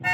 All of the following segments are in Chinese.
欢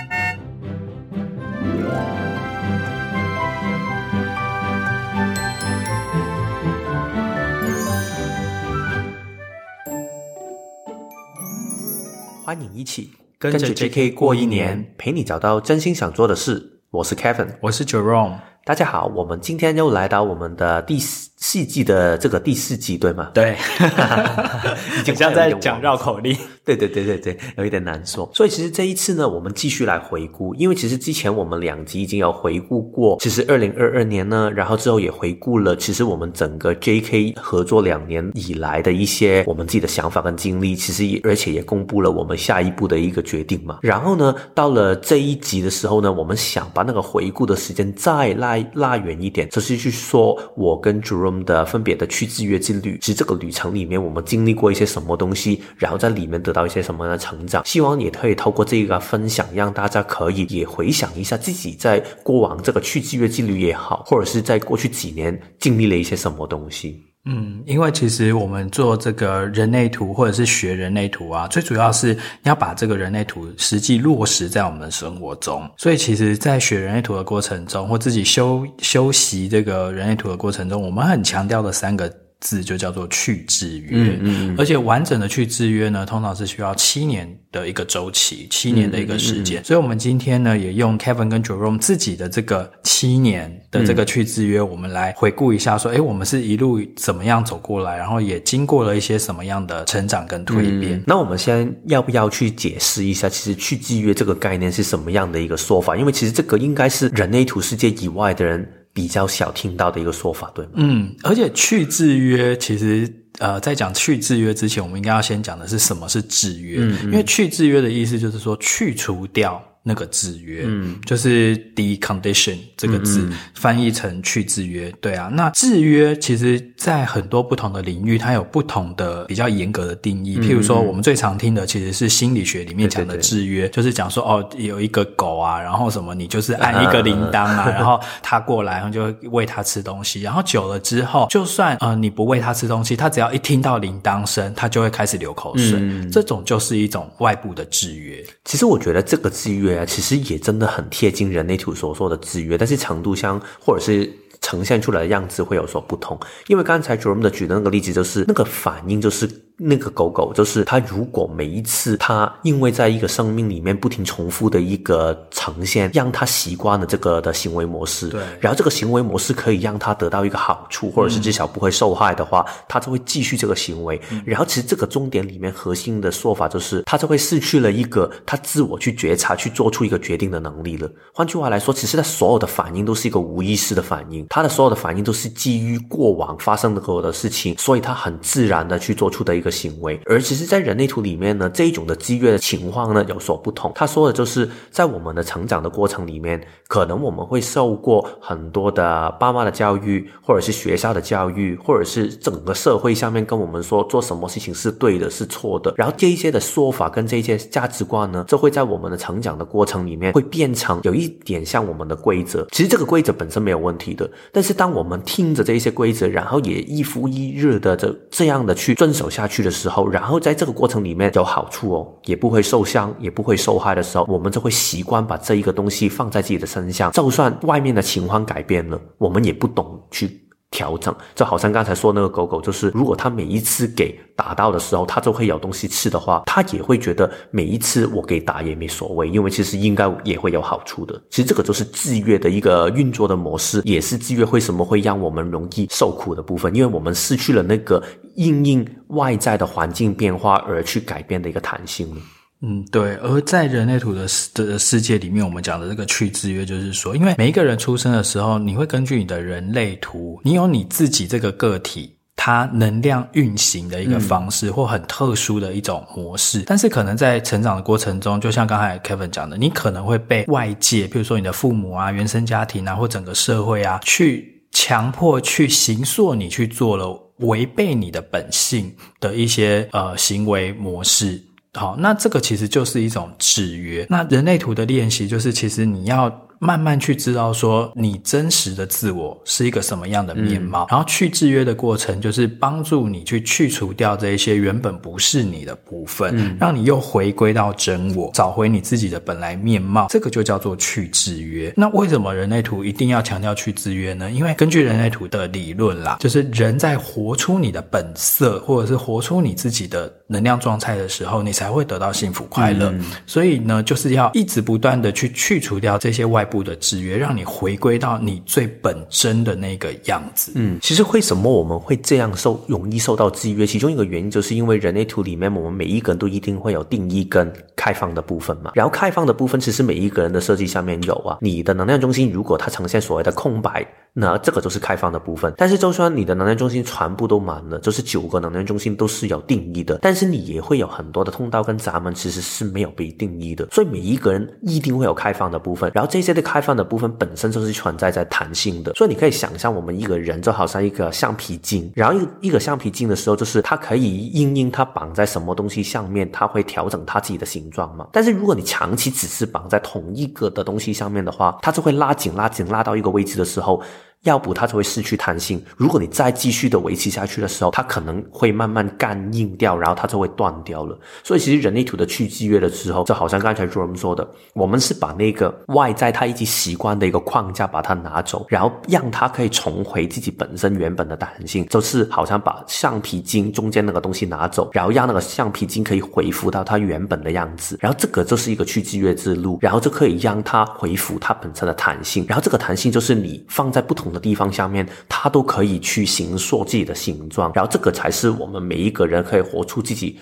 迎一起跟着 J.K. 过一年，陪你找到真心想做的事。我是 Kevin，我是 Jerome。大家好，我们今天又来到我们的第四季的这个第四季，对吗？对，好像在讲绕口令。对对对对对，有一点难说。所以其实这一次呢，我们继续来回顾，因为其实之前我们两集已经有回顾过，其实二零二二年呢，然后之后也回顾了，其实我们整个 JK 合作两年以来的一些我们自己的想法跟经历，其实也而且也公布了我们下一步的一个决定嘛。然后呢，到了这一集的时候呢，我们想把那个回顾的时间再拉拉远一点，只是去说我跟 Jerome 的分别的去制约之旅，其实这个旅程里面我们经历过一些什么东西，然后在里面得。到一些什么样的成长？希望也可以透过这个分享，让大家可以也回想一下自己在过往这个去制约之旅也好，或者是在过去几年经历了一些什么东西。嗯，因为其实我们做这个人类图或者是学人类图啊，最主要是要把这个人类图实际落实在我们的生活中。所以其实，在学人类图的过程中，或自己修修习这个人类图的过程中，我们很强调的三个。字就叫做去制约，嗯嗯，而且完整的去制约呢，通常是需要七年的一个周期，七年的一个时间。嗯嗯嗯，所以，我们今天呢，也用 Kevin 跟 Jerome 自己的这个七年的这个去制约，嗯、我们来回顾一下，说，诶，我们是一路怎么样走过来，然后也经过了一些什么样的成长跟蜕变。嗯、那我们先要不要去解释一下，其实去制约这个概念是什么样的一个说法？因为其实这个应该是人类图世界以外的人。比较少听到的一个说法，对吗？嗯，而且去制约，其实呃，在讲去制约之前，我们应该要先讲的是什么是制约，嗯嗯，因为去制约的意思就是说去除掉。那个制约，嗯，就是 decondition 这个字，翻译成去制约，对啊。那制约其实，在很多不同的领域，它有不同的比较严格的定义。嗯、譬如说，我们最常听的其实是心理学里面讲的制约，对对对，就是讲说，哦，有一个狗啊，然后什么，你就是按一个铃铛啊，然后它过来，然后就喂它吃东西，然后久了之后，就算呃你不喂它吃东西，它只要一听到铃铛声，它就会开始流口水。嗯、这种就是一种外部的制约。其实我觉得这个制约。其实也真的很贴近人类图所说的制约，但是程度上或者是呈现出来的样子会有所不同。因为刚才 Jerome 的举的那个例子，就是那个反应就是。那个狗狗就是它，如果每一次它因为在一个生命里面不停重复的一个呈现，让它习惯了这个的行为模式，对，然后这个行为模式可以让它得到一个好处，或者是至少不会受害的话，它就会继续这个行为。然后其实这个重点里面核心的说法就是，它就会失去了一个它自我去觉察、去做出一个决定的能力了。换句话来说，其实它所有的反应都是一个无意识的反应，它的所有的反应都是基于过往发生的所有的事情，所以它很自然的去做出的一个。行为，而其实，在人类图里面呢，这一种的制约的情况呢有所不同。他说的就是，在我们的成长的过程里面，可能我们会受过很多的爸妈的教育，或者是学校的教育，或者是整个社会下面跟我们说做什么事情是对的，是错的。然后这一些的说法跟这一些价值观呢，就会在我们的成长的过程里面会变成有一点像我们的规则。其实这个规则本身没有问题的，但是当我们听着这一些规则，然后也一复一日的这这样的去遵守下去。去的时候，然后在这个过程里面有好处哦，也不会受伤，也不会受害的时候，我们就会习惯把这一个东西放在自己的身上，就算外面的情况改变了，我们也不懂去。调整，就好像刚才说那个狗狗，就是如果它每一次给打到的时候，它就会有东西吃的话，它也会觉得每一次我给打也没所谓，因为其实应该也会有好处的。其实这个就是制约的一个运作的模式，也是制约为什么会让我们容易受苦的部分，因为我们失去了那个因应外在的环境变化而去改变的一个弹性。嗯，对。而在人类图的世的世界里面，我们讲的这个去制约，就是说，因为每一个人出生的时候，你会根据你的人类图，你有你自己这个个体，它能量运行的一个方式，或很特殊的一种模式。嗯、但是，可能在成长的过程中，就像刚才 Kevin 讲的，你可能会被外界，比如说你的父母啊、原生家庭啊，或整个社会啊，去强迫去形塑你去做了违背你的本性的一些呃行为模式。好，那这个其实就是一种制约。那人类图的练习就是，其实你要慢慢去知道说你真实的自我是一个什么样的面貌。嗯、然后去制约的过程就是帮助你去去除掉这一些原本不是你的部分，嗯、让你又回归到真我，找回你自己的本来面貌。这个就叫做去制约。那为什么人类图一定要强调去制约呢？因为根据人类图的理论啦，就是人在活出你的本色，或者是活出你自己的能量状态的时候，你才会得到幸福快乐。嗯、所以呢，就是要一直不断的去去除掉这些外部的制约，让你回归到你最本真的那个样子。嗯，其实为什么我们会这样受容易受到制约？其中一个原因就是因为人类图里面，我们每一个人都一定会有定义跟开放的部分嘛。然后开放的部分，其实每一个人的设计上面有啊。你的能量中心如果它呈现所谓的空白，那这个就是开放的部分。但是就算你的能量中心全部都满了，就是九个能量中心都是有定义的，但是你也会有很多的通道跟闸门，其实是没有被定义的。所以每一个人一定会有开放的部分，然后这些的开放的部分本身就是存在在弹性的。所以你可以想象，我们一个人就好像一个橡皮筋，然后一一个橡皮筋的时候，就是它可以因应它绑在什么东西上面，它会调整它自己的形状嘛。但是如果你长期只是绑在同一个的东西上面的话，它就会拉紧、拉紧、拉到一个位置的时候。要不它就会失去弹性。如果你再继续的维持下去的时候，它可能会慢慢干硬掉，然后它就会断掉了。所以其实人类图的去制约的时候，就好像刚才 Jerome 说的，我们是把那个外在它已经习惯的一个框架把它拿走，然后让它可以重回自己本身原本的弹性，就是好像把橡皮筋中间那个东西拿走，然后让那个橡皮筋可以恢复到它原本的样子。然后这个就是一个去制约之路，然后就可以让它恢复它本身的弹性。然后这个弹性就是你放在不同的地方下面，它都可以去形塑自己的形状，然后这个才是我们每一个人可以活出自己，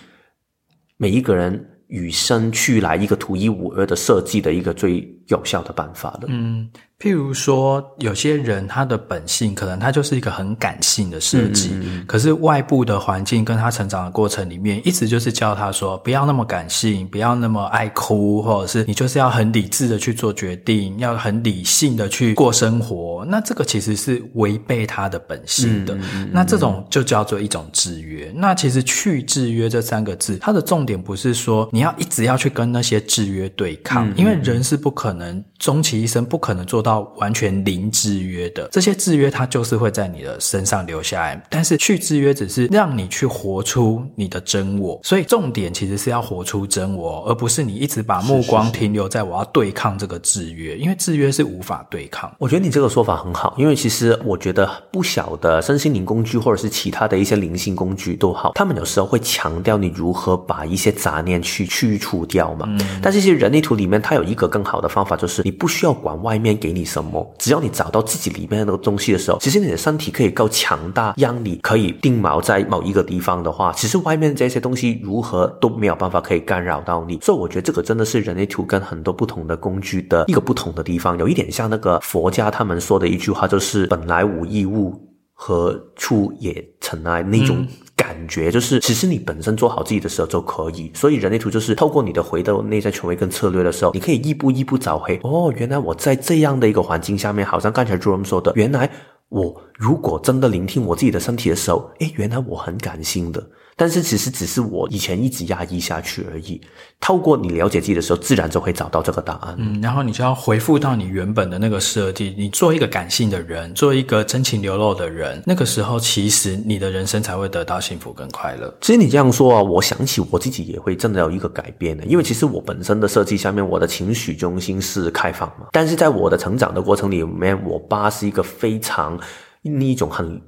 每一个人与生俱来一个独一无二的设计的一个最有效的办法的。嗯。譬如说，有些人他的本性可能他就是一个很感性的设计，可是外部的环境跟他成长的过程里面，一直就是教他说不要那么感性，不要那么爱哭，或者是你就是要很理智的去做决定，要很理性的去过生活。那这个其实是违背他的本性的。那这种就叫做一种制约。那其实去制约这三个字，它的重点不是说你要一直要去跟那些制约对抗，因为人是不可能终其一生不可能做到。完全零制约的这些制约，它就是会在你的身上留下来。但是去制约只是让你去活出你的真我，所以重点其实是要活出真我，而不是你一直把目光停留在我要对抗这个制约，因为制约是无法对抗。我觉得你这个说法很好，因为其实我觉得不晓得身心灵工具或者是其他的一些灵性工具都好，他们有时候会强调你如何把一些杂念去去除掉嘛。嗯，但是其实人类图里面它有一个更好的方法，就是你不需要管外面给你什么，只要你找到自己里面的那个东西的时候，其实你的身体可以够强大，让你可以定锚在某一个地方的话，其实外面这些东西如何都没有办法可以干扰到你。所以我觉得这个真的是人类图跟很多不同的工具的一个不同的地方，有一点像那个佛家他们说的一句话，就是“本来无一物，何处也尘埃”那种。感觉就是，其实你本身做好自己的时候就可以。所以人类图就是透过你的回到内在权威跟策略的时候，你可以一步一步找回。哦，原来我在这样的一个环境下面，好像刚才 Jerome 说的，原来我如果真的聆听我自己的身体的时候，诶，原来我很感性的。但是其实只是我以前一直压抑下去而已。透过你了解自己的时候，自然就会找到这个答案。嗯，然后你就要回复到你原本的那个设定，你做一个感性的人，做一个真情流露的人，那个时候其实你的人生才会得到幸福跟快乐。其实你这样说啊，我想起我自己也会真的有一个改变的，因为其实我本身的设计下面，我的情绪中心是开放嘛。但是在我的成长的过程里面，我爸是一个非常那一种很。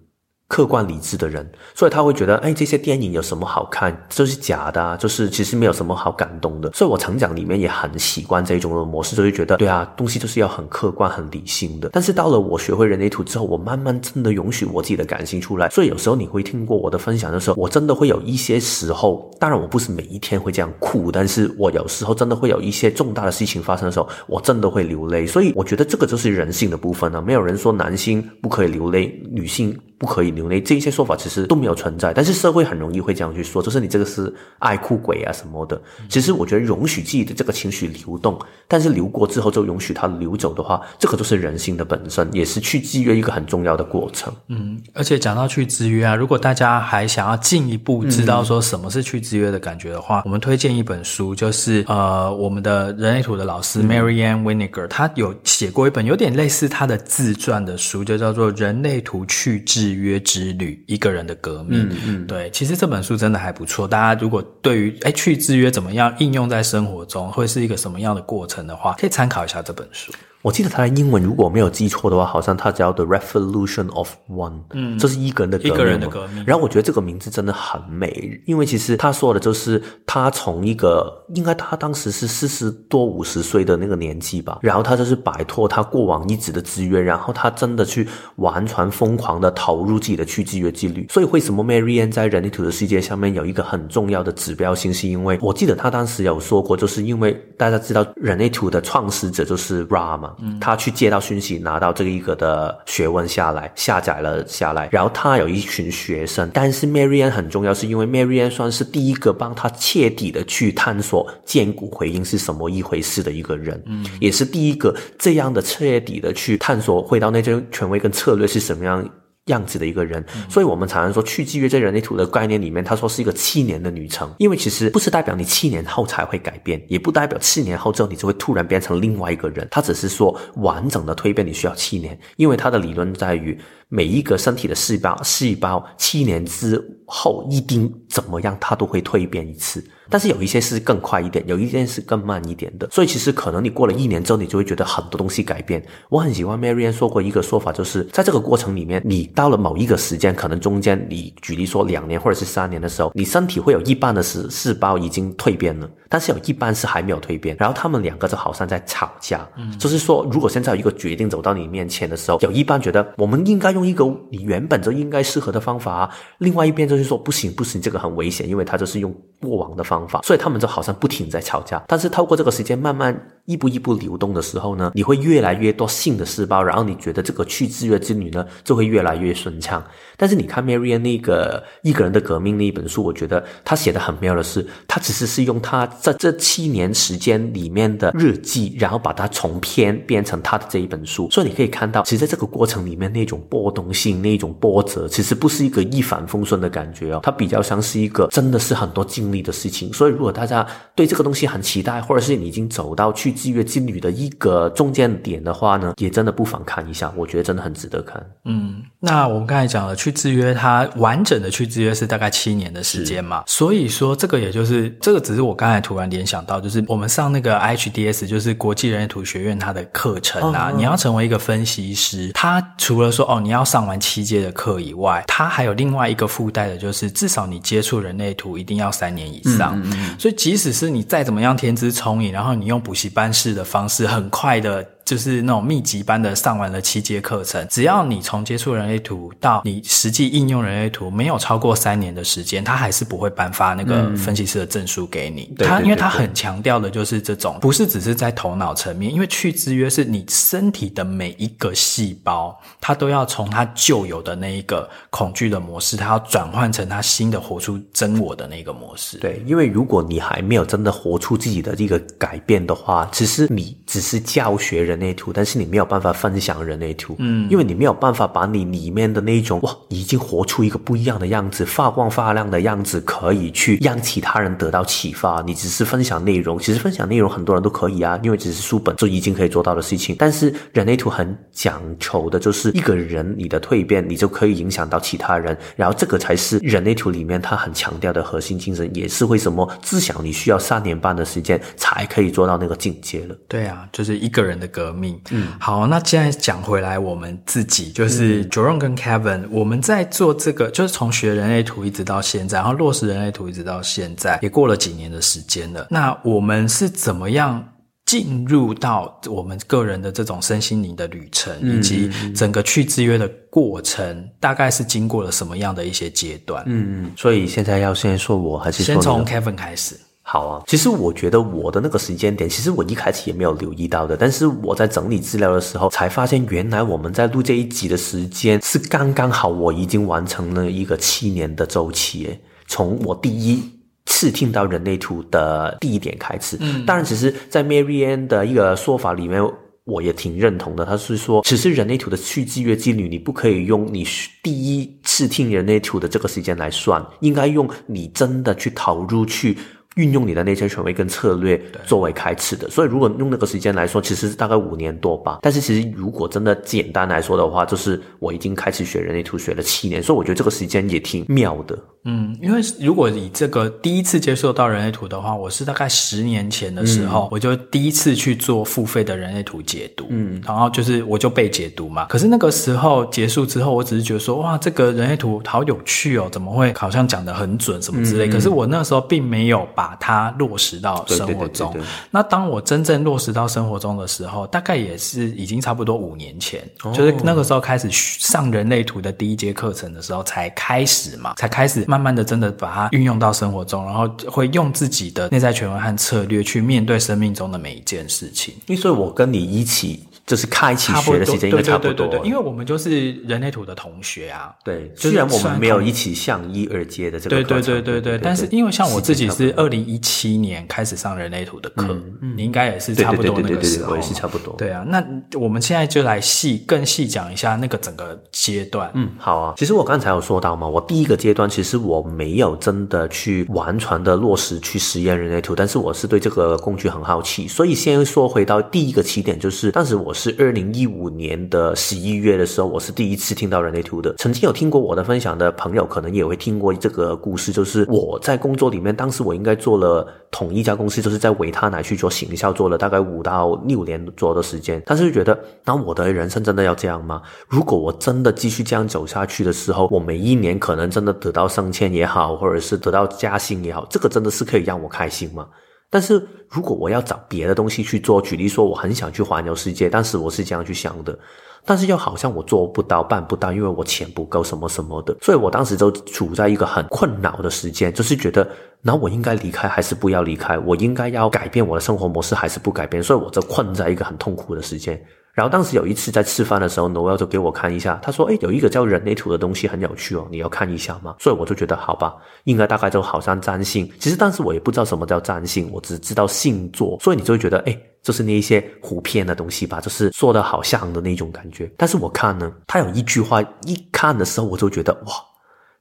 客观理智的人，所以他会觉得，哎，这些电影有什么好看？就是假的啊，就是其实没有什么好感动的。所以我成长里面也很习惯这种的模式，就会觉得，对啊，东西就是要很客观、很理性的。但是到了我学会人类图之后，我慢慢真的允许我自己的感性出来。所以有时候你会听过我的分享的时候，我真的会有一些时候，当然我不是每一天会这样哭，但是我有时候真的会有一些重大的事情发生的时候，我真的会流泪。所以我觉得这个就是人性的部分呢。没有人说男性不可以流泪，女性。不可以流泪，这一些说法其实都没有存在。但是社会很容易会这样去说，就是你这个是爱哭鬼啊什么的。其实我觉得容许自己的这个情绪流动，但是流过之后就容许它流走的话，这个就是人性的本身，也是去制约一个很重要的过程。嗯，而且讲到去制约啊，如果大家还想要进一步知道说什么是去制约的感觉的话，嗯、我们推荐一本书，就是呃，我们的人类图的老师 Marianne Wininger，他有写过一本有点类似他的自传的书，就叫做《人类图去制约之旅：一个人的革命》。嗯嗯，对，其实这本书真的还不错。大家如果对于哎去制约怎么样应用在生活中，会是一个什么样的过程的话，可以参考一下这本书。我记得他的英文，如果没有记错的话，好像他叫 The Revolution of One，嗯，这是一个人的革命。一个人的革命。然后我觉得这个名字真的很美，因为其实他说的就是他从一个应该他当时是四十多五十岁的那个年纪吧，然后他就是摆脱他过往一直的制约，然后他真的去完全疯狂的投入自己的去制约纪律。所以为什么 Marianne 在人类图的世界上面有一个很重要的指标性，是因为我记得他当时有说过，就是因为大家知道人类图的创始者就是 Ra 嘛。嗯，他去接到讯息，拿到这个一个的学问下来，下载了下来，然后他有一群学生，但是 Marianne 很重要，是因为 Marianne 算是第一个帮他彻底的去探索荐骨回音是什么一回事的一个人，嗯，也是第一个这样的彻底的去探索回到那些权威跟策略是什么样样子的一个人，所以我们常常说去制约在人类图的概念里面，他说是一个七年的旅程，因为其实不是代表你七年后才会改变，也不代表七年后之后你就会突然变成另外一个人，他只是说完整的蜕变你需要七年，因为他的理论在于每一个身体的细胞细胞七年之后一定怎么样，它都会蜕变一次。但是有一些是更快一点，有一些是更慢一点的，所以其实可能你过了一年之后，你就会觉得很多东西改变。我很喜欢 Marianne 说过一个说法，就是在这个过程里面，你到了某一个时间，可能中间你举例说两年或者是三年的时候，你身体会有一半的细细胞已经蜕变了，但是有一半是还没有蜕变，然后他们两个就好像在吵架。嗯，就是说，如果现在有一个决定走到你面前的时候，有一半觉得我们应该用一个你原本就应该适合的方法，另外一边就是说不行不行，这个很危险，因为他就是用过往的方法，所以他们就好像不停在吵架。但是透过这个时间慢慢一步一步流动的时候呢，你会越来越多性的细胞，然后你觉得这个去制约之旅呢就会越来越顺畅。但是你看 Marian 那个一个人的革命那一本书，我觉得他写的很妙的是，他其实是用他在这七年时间里面的日记，然后把它重篇变成他的这一本书。所以你可以看到，其实在这个过程里面那种波动性、那种波折，其实不是一个一帆风顺的感觉哦，它比较像是一个真的是很多经历的事情。所以如果大家对这个东西很期待，或者是你已经走到去制约之旅的一个中间点的话呢，也真的不妨看一下，我觉得真的很值得看。嗯，那我们刚才讲了。去制约它完整的去制约是大概七年的时间嘛，所以说这个也就是这个只是我刚才突然联想到，就是我们上那个 IHDS 就是国际人类图学院它的课程啊，哦、你要成为一个分析师，它除了说哦你要上完七阶的课以外，它还有另外一个附带的就是至少你接触人类图一定要三年以上，嗯嗯嗯，所以即使是你再怎么样天资聪颖，然后你用补习班式的方式很快的。就是那种密集般的上完了七节课程，只要你从接触人类图到你实际应用人类图没有超过三年的时间，他还是不会颁发那个分析师的证书给你。他、嗯、因为他很强调的就是这种，不是只是在头脑层面，因为去制约是你身体的每一个细胞，它都要从它旧有的那一个恐惧的模式，它要转换成它新的活出真我的那个模式。对，因为如果你还没有真的活出自己的这个改变的话，其实你只是教学人。人类图，但是你没有办法分享人类图，嗯，因为你没有办法把你里面的那一种哇，已经活出一个不一样的样子，发光发亮的样子，可以去让其他人得到启发。你只是分享内容，其实分享内容很多人都可以啊，因为只是书本就已经可以做到的事情。但是人类图很讲求的就是一个人你的蜕变，你就可以影响到其他人，然后这个才是人类图里面他很强调的核心精神，也是为什么至少你需要三年半的时间才可以做到那个境界了。对啊，就是一个人的革命。嗯，好，那现在讲回来，我们自己就是 Jerome 跟 Kevin，我们在做这个，就是从学人类图一直到现在，然后落实人类图一直到现在，也过了几年的时间了。那我们是怎么样进入到我们个人的这种身心灵的旅程，以及整个去制约的过程，大概是经过了什么样的一些阶段？嗯嗯，所以现在要先说我还是先从 Kevin 开始？好啊，其实我觉得我的那个时间点，其实我一开始也没有留意到的。但是我在整理资料的时候，才发现原来我们在录这一集的时间是刚刚好，我已经完成了一个七年的周期。从我第一次听到人类图的第一点开始。嗯，当然，其实，在 Mary Anne 的一个说法里面，我也挺认同的。他是说，其实人类图的去制约机率，你不可以用你第一次听人类图的这个时间来算，应该用你真的去投入去。运用你的内在权威跟策略作为开始的，所以如果用那个时间来说，其实是大概五年多吧。但是其实如果真的简单来说的话，就是我已经开始学人类图学了七年，所以我觉得这个时间也挺妙的。嗯，因为如果以这个第一次接受到人类图的话，我是大概十年前的时候，嗯、我就第一次去做付费的人类图解读，嗯，然后就是我就被解读嘛。可是那个时候结束之后，我只是觉得说，哇，这个人类图好有趣哦，怎么会好像讲的很准什么之类？嗯、可是我那时候并没有把把它落实到生活中。对对对对对。那当我真正落实到生活中的时候，大概也是已经差不多五年前，哦、就是那个时候开始上人类图的第一节课程的时候，才开始嘛，才开始慢慢的真的把它运用到生活中，然后会用自己的内在权威和策略去面对生命中的每一件事情。因为所以，我跟你一起。就是开启学的时间应该差不多，对对对对，因为我们就是人类图的同学啊。对，虽然我们没有一起上一二阶的这个课，对对对对对，但是因为像我自己是二零一七年开始上人类图的课，你应该也是差不多那个时候，我也是差不多。对啊，那我们现在就来细更细讲一下那个整个阶段。嗯，好啊。其实我刚才有说到嘛，我第一个阶段其实我没有真的去完全的落实去实验人类图，但是我是对这个工具很好奇，所以先说回到第一个起点，就是当时我是二零一五。年的十一月的时候，我是第一次听到人类图的。曾经有听过我的分享的朋友，可能也会听过这个故事。就是我在工作里面，当时我应该做了同一家公司，就是在维他奶去做行销，做了大概五到六年左右的时间。但是就觉得，那我的人生真的要这样吗？如果我真的继续这样走下去的时候，我每一年可能真的得到升迁也好，或者是得到加薪也好，这个真的是可以让我开心吗？但是如果我要找别的东西去做，举例说，我很想去环游世界，但是我是这样去想的，但是又好像我做不到、办不到，因为我钱不够，什么什么的，所以我当时就处在一个很困扰的时间，就是觉得，那我应该离开还是不要离开？我应该要改变我的生活模式还是不改变？所以我就困在一个很痛苦的时间。然后当时有一次在吃饭的时候，Noel 就给我看一下，他说：“诶，有一个叫人类图的东西很有趣哦，你要看一下吗？”所以我就觉得好吧，应该大概就好像占星。其实当时我也不知道什么叫占星，我只知道星座，所以你就会觉得诶，就是那一些胡编的东西吧，就是说的好像的那种感觉。但是我看呢，他有一句话，一看的时候我就觉得哇，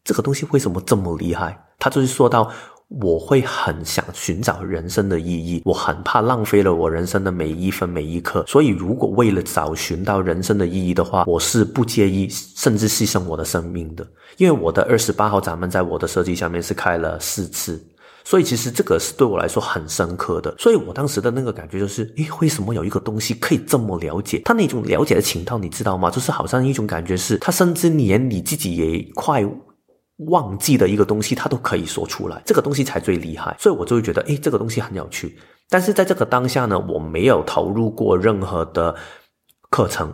这个东西为什么这么厉害？他就是说到。我会很想寻找人生的意义，我很怕浪费了我人生的每一分每一刻，所以如果为了找寻到人生的意义的话，我是不介意甚至牺牲我的生命的。因为我的二十八号闸门在我的设计下面是开了四次，所以其实这个是对我来说很深刻的。所以我当时的那个感觉就是，诶，为什么有一个东西可以这么了解？他那种了解的情况，你知道吗？就是好像一种感觉是，他甚至连你自己也快。忘记的一个东西，他都可以说出来，这个东西才最厉害。所以我就会觉得，诶，这个东西很有趣。但是在这个当下呢，我没有投入过任何的课程，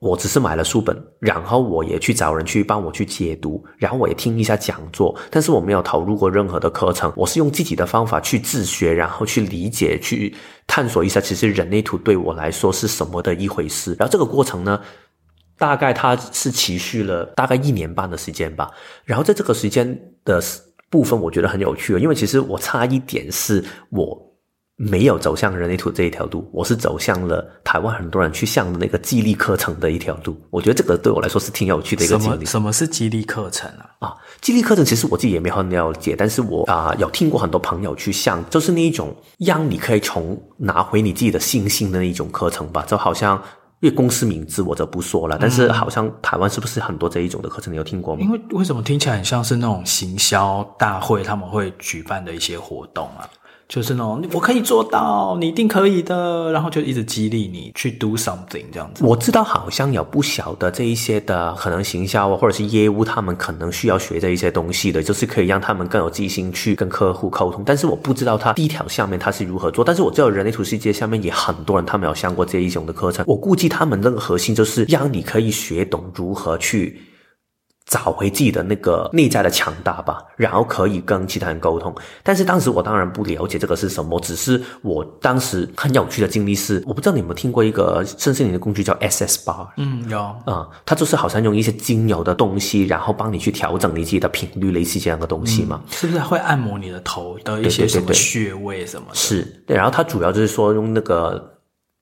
我只是买了书本，然后我也去找人去帮我去解读，然后我也听一下讲座。但是我没有投入过任何的课程，我是用自己的方法去自学，然后去理解、去探索一下，其实人类图对我来说是什么的一回事。然后这个过程呢，大概它是持续了大概一年半的时间吧，然后在这个时间的部分，我觉得很有趣，因为其实我差一点是我没有走向人类图这一条路，我是走向了台湾很多人去向的那个激励课程的一条路。我觉得这个对我来说是挺有趣的一个经历。什么，什么是激励课程啊？啊，激励课程其实我自己也没很了解，但是我啊、呃、有听过很多朋友去向，就是那一种让你可以从拿回你自己的信心的那一种课程吧，就好像。因为公司名字我就不说了，但是好像台湾是不是很多这一种的课程？你有听过吗？因为为什么听起来很像是那种行销大会他们会举办的一些活动啊？就是那种我可以做到，你一定可以的，然后就一直激励你去 do something 这样子。我知道好像有不小的这一些的可能行销或者是业务，他们可能需要学这一些东西的，就是可以让他们更有自信去跟客户沟通。但是我不知道他第一条下面他是如何做。但是我知道人类图世界下面也很多人他们有上过这一种的课程。我估计他们那个核心就是让你可以学懂如何去。找回自己的那个内在的强大吧，然后可以跟其他人沟通。但是当时我当然不了解这个是什么，只是我当时很有趣的经历是，我不知道你有没有听过一个身心灵的工具叫 SS Bar。嗯，有啊、嗯，它就是好像用一些精油的东西，然后帮你去调整你自己的频率，类似这样的东西嘛。嗯、是不是会按摩你的头的一些什么穴位什么的？是对，然后它主要就是说用那个。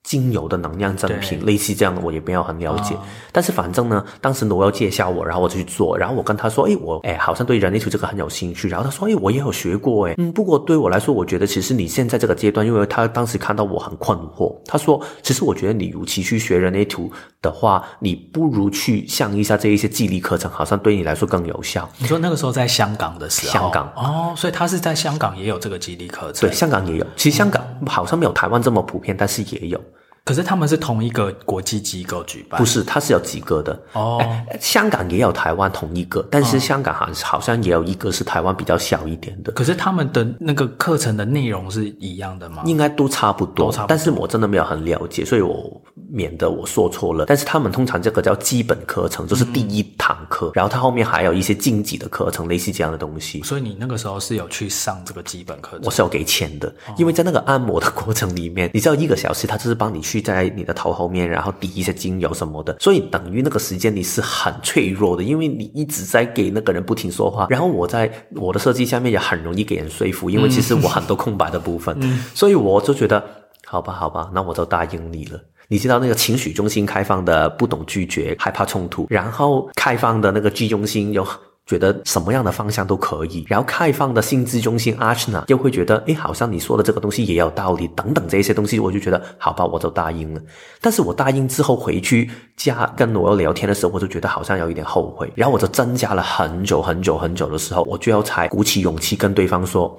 精油的能量赠品，类似这样的，我也没有很了解。哦、但是反正呢，当时罗要介绍我，然后我就去做。然后我跟他说：“哎，我哎，好像对人类图这个很有兴趣。”然后他说：“哎，我也有学过。”哎，嗯，不过对我来说，我觉得其实你现在这个阶段，因为他当时看到我很困惑，他说：“其实我觉得你如其去学人类图的话，你不如去上一下这一些激励课程，好像对你来说更有效。”你说那个时候在香港的时候，香港哦，所以他是在香港也有这个激励课程。对，香港也有。其实香港好像没有台湾这么普遍，但是也有。可是他们是同一个国际机构举办？不是，它是有几个的哦。香港也有台湾同一个，但是香港好好像也有一个是台湾比较小一点的。可是他们的那个课程的内容是一样的吗？应该都差不多，都差不多。但是我真的没有很了解，所以我免得我说错了。但是他们通常这个叫基本课程，就是第一堂课，嗯、然后他后面还有一些晋级的课程，类似这样的东西。所以你那个时候是有去上这个基本课程？我是有给钱的，因为在那个按摩的过程里面，你知道一个小时，他就是帮你去在你的头。后面，然后滴一些精油什么的，所以等于那个时间你是很脆弱的，因为你一直在给那个人不停说话。然后我在我的设计下面也很容易给人说服，因为其实我很多空白的部分，嗯、所以我就觉得好吧，好吧，那我就答应你了。你知道那个情绪中心开放的不懂拒绝，害怕冲突，然后开放的那个 G 中心又。觉得什么样的方向都可以，然后开放的心智中心 Ajna 又会觉得，诶，好像你说的这个东西也有道理，等等这些东西，我就觉得好吧，我就答应了。但是我答应之后回去加跟我聊天的时候，我就觉得好像有一点后悔，然后我就增加了很久很久很久的时候，我最后才鼓起勇气跟对方说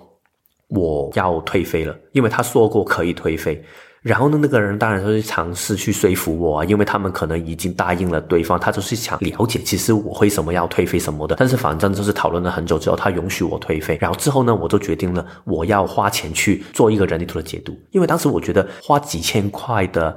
我要退费了，因为他说过可以退费。然后呢，那个人当然就是尝试去说服我啊，因为他们可能已经答应了对方，他就是想了解其实我为什么要退费什么的。但是反正就是讨论了很久之后，他允许我退费。然后之后呢，我就决定了我要花钱去做一个人力图的解读，因为当时我觉得花几千块的。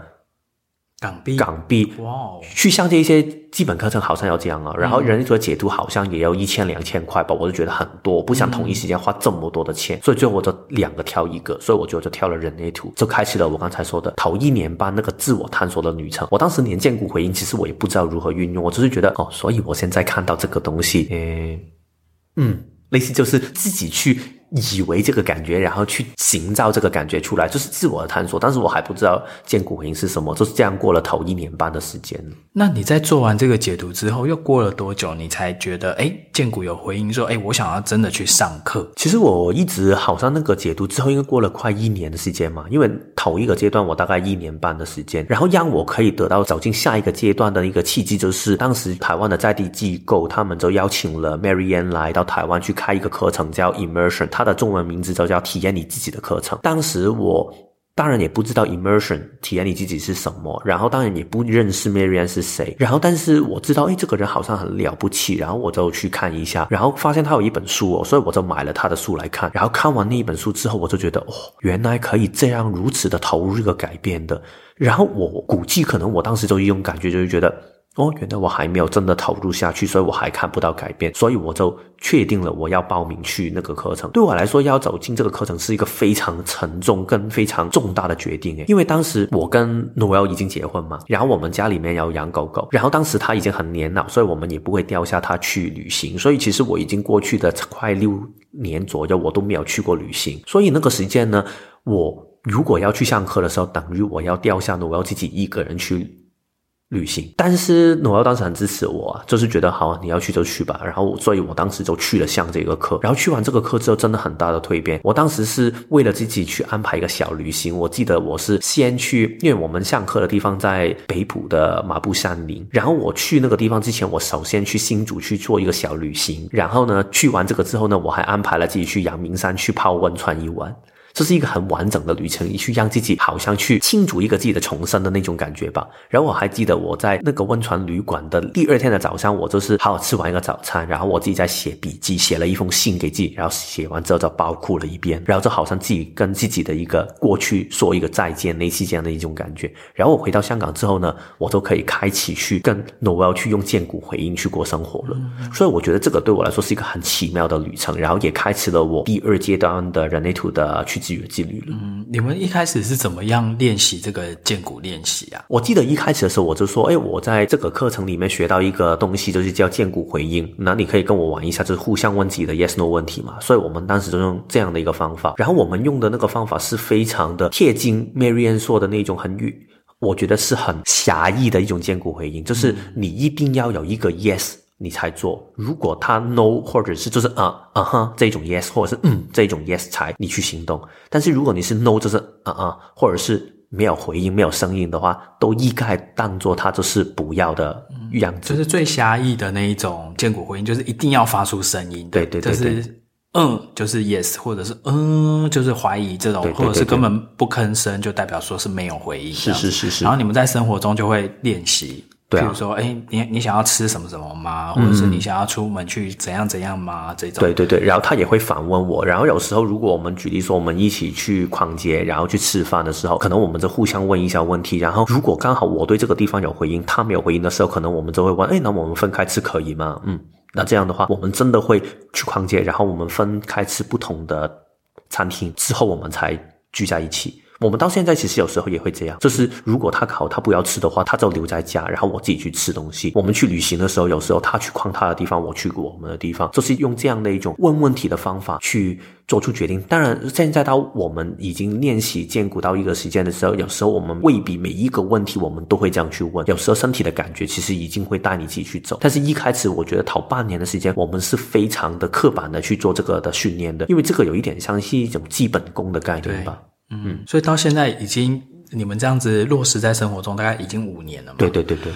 港币，港币，哇哦！去上这一些基本课程好像要这样啊，然后人类图的解读好像也要一千两千块吧，我就觉得很多，我不想同一时间花这么多的钱，嗯、所以最后我就两个挑一个，所以我就就挑了人类图，就开启了我刚才说的头一年半那个自我探索的旅程。我当时连荐骨回应，其实我也不知道如何运用，我只是觉得哦，所以我现在看到这个东西，诶，嗯，类似就是自己去。以为这个感觉，然后去营造这个感觉出来，就是自我的探索。但是我还不知道建骨回应是什么，就是这样过了头一年半的时间。那你在做完这个解读之后，又过了多久，你才觉得，哎，建骨有回应说，哎，我想要真的去上课？其实我一直好像那个解读之后，应该过了快一年的时间嘛，因为头一个阶段我大概一年半的时间，然后让我可以得到走进下一个阶段的一个契机，就是当时台湾的在地机构，他们就邀请了 Mary Ann 来到台湾去开一个课程，叫 Immersion。它的中文名字就叫体验你自己的课程。当时我当然也不知道 immersion 体验你自己是什么，然后当然也不认识 Marianne 是谁，然后但是我知道，哎，这个人好像很了不起，然后我就去看一下，然后发现他有一本书哦，所以我就买了他的书来看，然后看完那一本书之后，我就觉得，哦，原来可以这样如此的投入一个改变的，然后我估计可能我当时就一种感觉，就是觉得。哦，原来我还没有真的投入下去，所以我还看不到改变，所以我就确定了我要报名去那个课程。对我来说，要走进这个课程是一个非常沉重跟非常重大的决定诶，因为当时我跟 Noel 已经结婚嘛，然后我们家里面有养狗狗，然后当时他已经很年老，所以我们也不会掉下他去旅行，所以其实我已经过去的快六年左右，我都没有去过旅行，所以那个时间呢，我如果要去上课的时候，等于我要掉下 Noel 自己一个人去。旅行，但是诺尔当时很支持我，就是觉得好，你要去就去吧。然后，所以我当时就去了上这个课。然后去完这个课之后，真的很大的蜕变。我当时是为了自己去安排一个小旅行。我记得我是先去，因为我们上课的地方在北埔的马步山林。然后我去那个地方之前，我首先去新竹去做一个小旅行。然后呢，去完这个之后呢，我还安排了自己去阳明山去泡温泉一晚。这是一个很完整的旅程，你去让自己好像去庆祝一个自己的重生的那种感觉吧。然后我还记得我在那个温泉旅馆的第二天的早上，我就是好好吃完一个早餐，然后我自己在写笔记，写了一封信给自己，然后写完之后就包哭了一遍，然后就好像自己跟自己的一个过去说一个再见，类似这样的一种感觉。然后我回到香港之后呢，我都可以开启去跟 Noel 去用荐骨回应去过生活了。嗯、所以我觉得这个对我来说是一个很奇妙的旅程，然后也开启了我第二阶段的人类图的去制约纪律了。嗯，你们一开始是怎么样练习这个建骨练习啊？我记得一开始的时候我就说，哎，我在这个课程里面学到一个东西，就是叫建骨回音。那你可以跟我玩一下，就是互相问自己的 yes no 问题嘛。所以我们当时就用这样的一个方法，然后我们用的那个方法是非常的贴近 Marianne 说的那种很语，我觉得是很狭义的一种建骨回音，就是你一定要有一个 yes。你才做，如果他 no 或者是就是啊啊哈这种 yes 或者是嗯这种 yes 才你去行动，但是如果你是 no 就是啊啊或者是没有回应没有声音的话，都一概当做他就是不要的样子，就是最狭义的那一种荐骨回应，就是一定要发出声音，对对对，就是嗯就是 yes 或者是嗯就是怀疑这种，或者是根本不吭声，就代表说是没有回应，是是是是，然后你们在生活中就会练习。对啊，比如说，哎，你你想要吃什么什么吗？或者是你想要出门去怎样怎样吗？这种。对对对，然后他也会反问我。然后有时候，如果我们举例说，我们一起去逛街，然后去吃饭的时候，可能我们就互相问一下问题。然后如果刚好我对这个地方有回应，他没有回应的时候，可能我们就会问，哎，那我们分开吃可以吗？嗯，那这样的话，我们真的会去逛街，然后我们分开吃不同的餐厅，之后我们才聚在一起。我们到现在其实有时候也会这样，就是如果他考他不要吃的话，他就留在家，然后我自己去吃东西。我们去旅行的时候，有时候他去逛他的地方，我去过我们的地方，就是用这样的一种问问题的方法去做出决定。当然，现在到我们已经练习荐骨到一个时间的时候，有时候我们未必每一个问题我们都会这样去问。有时候身体的感觉其实已经会带你自己去走。但是一开始我觉得头半年的时间，我们是非常的刻板的去做这个的训练的，因为这个有一点像是一种基本功的概念吧。嗯，所以到现在已经你们这样子落实在生活中，大概已经五年了嘛？对对对对。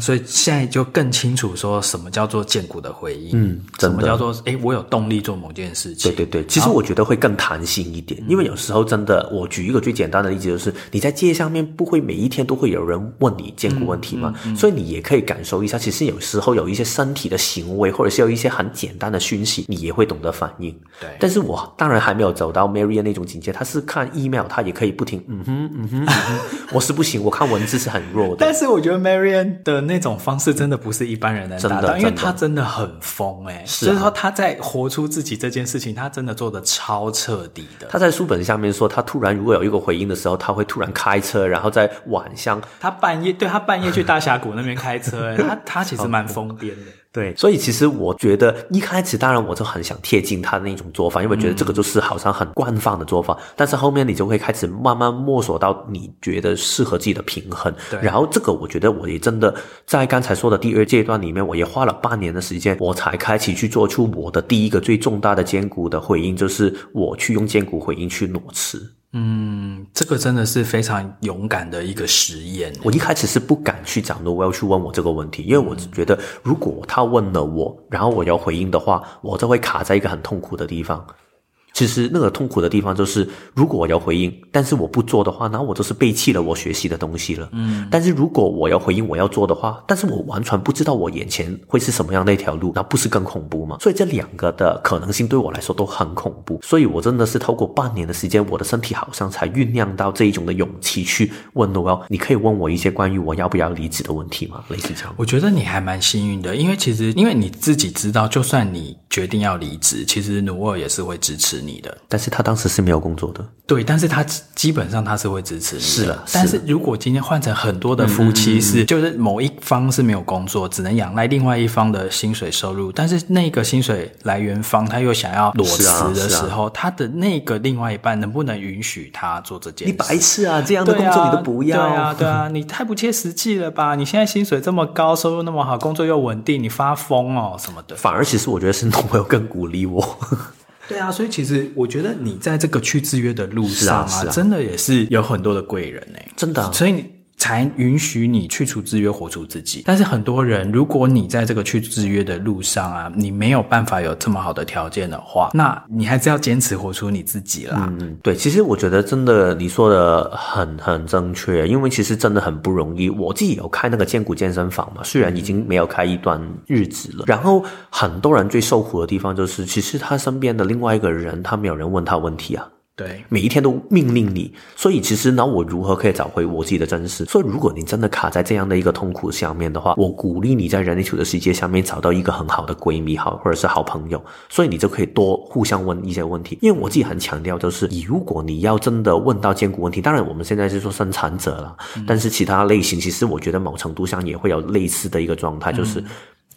所以现在就更清楚说什么叫做荐骨的回应，嗯，什么叫做哎，我有动力做某件事情。对对对，其实我觉得会更弹性一点，因为有时候真的，我举一个最简单的例子，就是你在街上面不会每一天都会有人问你荐骨问题嘛，所以你也可以感受一下，其实有时候有一些身体的行为，或者是有一些很简单的讯息，你也会懂得反应。对，但是我当然还没有走到 Marianne 那种境界，他是看 email，他也可以不停，嗯哼嗯哼，嗯哼，我是不行，我看文字是很弱的。但是我觉得 Marianne 的那种方式真的。不是一般人能达到，因为他真的很疯哎、欸，是、啊，就是说他在活出自己这件事情，他真的做的超彻底的。他在书本下面说，他突然如果有一个回应的时候，他会突然开车，然后在晚上，他半夜对他半夜去大峡谷那边开车、欸，他他其实蛮疯癫的。对，所以其实我觉得一开始当然我就很想贴近他的那种做法，因为觉得这个就是好像很官方的做法。嗯、但是后面你就会开始慢慢摸索到你觉得适合自己的平衡。对，然后这个我觉得我也真的在刚才说的第二阶段里面，我也花了半年的时间，我才开始去做出我的第一个最重大的荐骨的回应，就是我去用荐骨回应去裸辞。嗯，这个真的是非常勇敢的一个实验。我一开始是不敢去讲的，我要去问我这个问题，因为我觉得如果他问了我，然后我要回应的话，我就会卡在一个很痛苦的地方。其实那个痛苦的地方就是，如果我要回应，但是我不做的话，那我就是背弃了我学习的东西了。嗯。但是如果我要回应，我要做的话，但是我完全不知道我眼前会是什么样的一条路，那不是更恐怖吗？所以这两个的可能性对我来说都很恐怖。所以我真的是透过半年的时间，我的身体好像才酝酿到这一种的勇气去问 Noel，你可以问我一些关于我要不要离职的问题吗？类似这样。我觉得你还蛮幸运的，因为其实因为你自己知道，就算你决定要离职，其实 Noel 也是会支持你的，但是他。当时是没有工作的，对，但是他基本上他是会支持你的。是了，但是如果今天换成很多的夫妻是，就是某一方是没有工作，只能仰赖另外一方的薪水收入，但是那个薪水来源方他又想要裸辞的时候，他的那个另外一半能不能允许他做这件事？你白痴啊！这样的工作你都不要？对啊，对啊，你太不切实际了吧？你现在薪水这么高，收入那么好，工作又稳定，你发疯哦什么的？反而其实我觉得是 Noel 更鼓励我。对啊，所以其实我觉得你在这个去制约的路上啊，啊啊真的也是有很多的贵人哎、欸，真的、啊。所以你才允许你去除制约，活出自己。但是很多人，如果你在这个去制约的路上啊，你没有办法有这么好的条件的话，那你还是要坚持活出你自己啦。嗯，对，其实我觉得真的你说的很很正确，因为其实真的很不容易。我自己有开那个健骨健身房嘛，虽然已经没有开一段日子了，然后很多人最受苦的地方就是，其实他身边的另外一个人，他没有人问他问题啊。对，每一天都命令你，所以其实那我如何可以找回我自己的真实？所以如果你真的卡在这样的一个痛苦下面的话，我鼓励你在人类图的世界下面找到一个很好的闺蜜，好或者是好朋友，所以你就可以多互相问一些问题。因为我自己很强调，就是如果你要真的问到荐骨问题，当然我们现在是说生产者了，嗯、但是其他类型其实我觉得某程度上也会有类似的一个状态，就是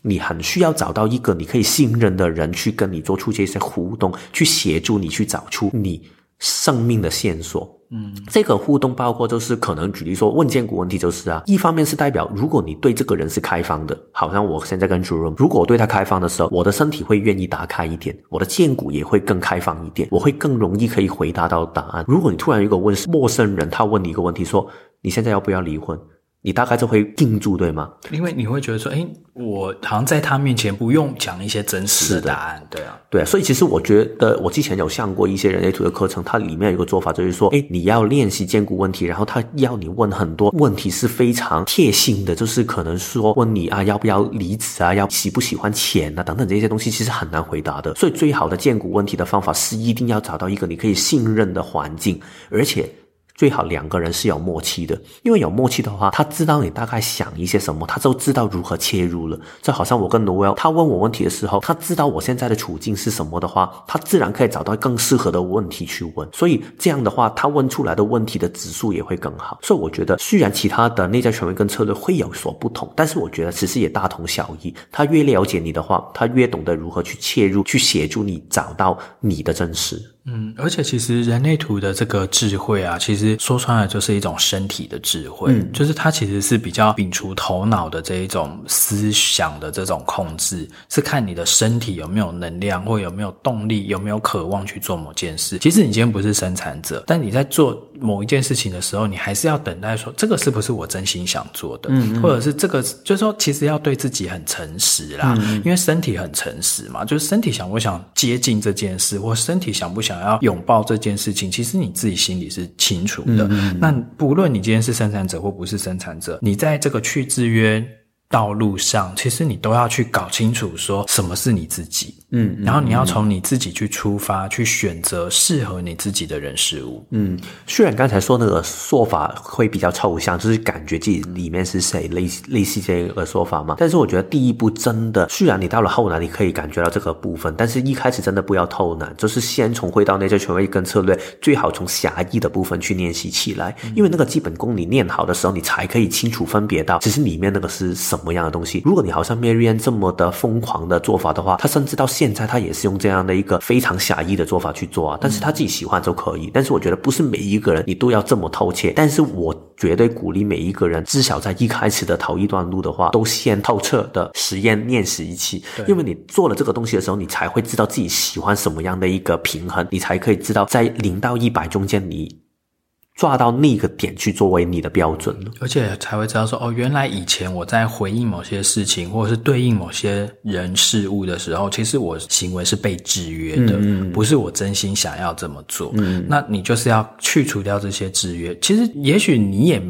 你很需要找到一个你可以信任的人去跟你做出这些互动，去协助你去找出你。生命的线索，嗯，这个互动包括就是可能举例说问荐股问题就是啊，一方面是代表如果你对这个人是开放的，好像我现在跟 Jerome，如果我对他开放的时候，我的身体会愿意打开一点，我的剑骨也会更开放一点，我会更容易可以回答到答案。如果你突然有一个问陌生人，他问你一个问题说你现在要不要离婚？你大概就会定住，对吗？因为你会觉得说，哎，我好像在他面前不用讲一些真实的答案，对啊，对啊。所以其实我觉得，我之前有上过一些人类图的课程，它里面有一个做法，就是说，哎，你要练习荐骨问题，然后他要你问很多问题是非常贴心的，就是可能说问你啊，要不要离职啊，要喜不喜欢钱啊，等等这些东西，其实很难回答的。所以最好的荐骨问题的方法是，一定要找到一个你可以信任的环境，而且。最好两个人是有默契的，因为有默契的话，他知道你大概想一些什么，他就知道如何切入了。就好像我跟 Noel，他问我问题的时候，他知道我现在的处境是什么的话，他自然可以找到更适合的问题去问。所以这样的话，他问出来的问题的指数也会更好。所以我觉得，虽然其他的内在权威跟策略会有所不同，但是我觉得其实也大同小异。他越了解你的话，他越懂得如何去切入，去协助你找到你的真实。嗯，而且其实人类图的这个智慧啊，其实说穿了就是一种身体的智慧，嗯，就是它其实是比较摒除头脑的这一种思想的这种控制，是看你的身体有没有能量，或有没有动力，有没有渴望去做某件事。其实你今天不是生产者，但你在做某一件事情的时候，你还是要等待说这个是不是我真心想做的，嗯，嗯，或者是这个就是说其实要对自己很诚实啦，嗯，因为身体很诚实嘛，就是身体想不想接近这件事，或身体想不想。想要拥抱这件事情，其实你自己心里是清楚的。嗯嗯，那不论你今天是生产者或不是生产者，你在这个去制约道路上，其实你都要去搞清楚，说什么是你自己。嗯，然后你要从你自己去出发，去选择适合你自己的人事物。嗯，虽然刚才说那个说法会比较抽象，就是感觉自己里面是谁，类似类似这个说法嘛。但是我觉得第一步真的，虽然你到了后来你可以感觉到这个部分，但是一开始真的不要偷懒，就是先从会到内在权威跟策略，最好从狭义的部分去练习起来。因为那个基本功你练好的时候，你才可以清楚分别到其实里面那个是什么样的东西。如果你好像 Mary-Ann 这么的疯狂的做法的话，他甚至到现在他也是用这样的一个非常狭义的做法去做啊，但是他自己喜欢就可以。但是我觉得不是每一个人你都要这么透彻，但是我绝对鼓励每一个人，至少在一开始的头一段路的话，都先透彻的实验练习一期，因为你做了这个东西的时候，你才会知道自己喜欢什么样的一个平衡，你才可以知道在零到一百中间你。抓到那个点去作为你的标准了，而且才会知道说哦，原来以前我在回应某些事情，或者是对应某些人事物的时候，其实我行为是被制约的，嗯，不是我真心想要这么做。嗯，那你就是要去除掉这些制约。其实，也许你也。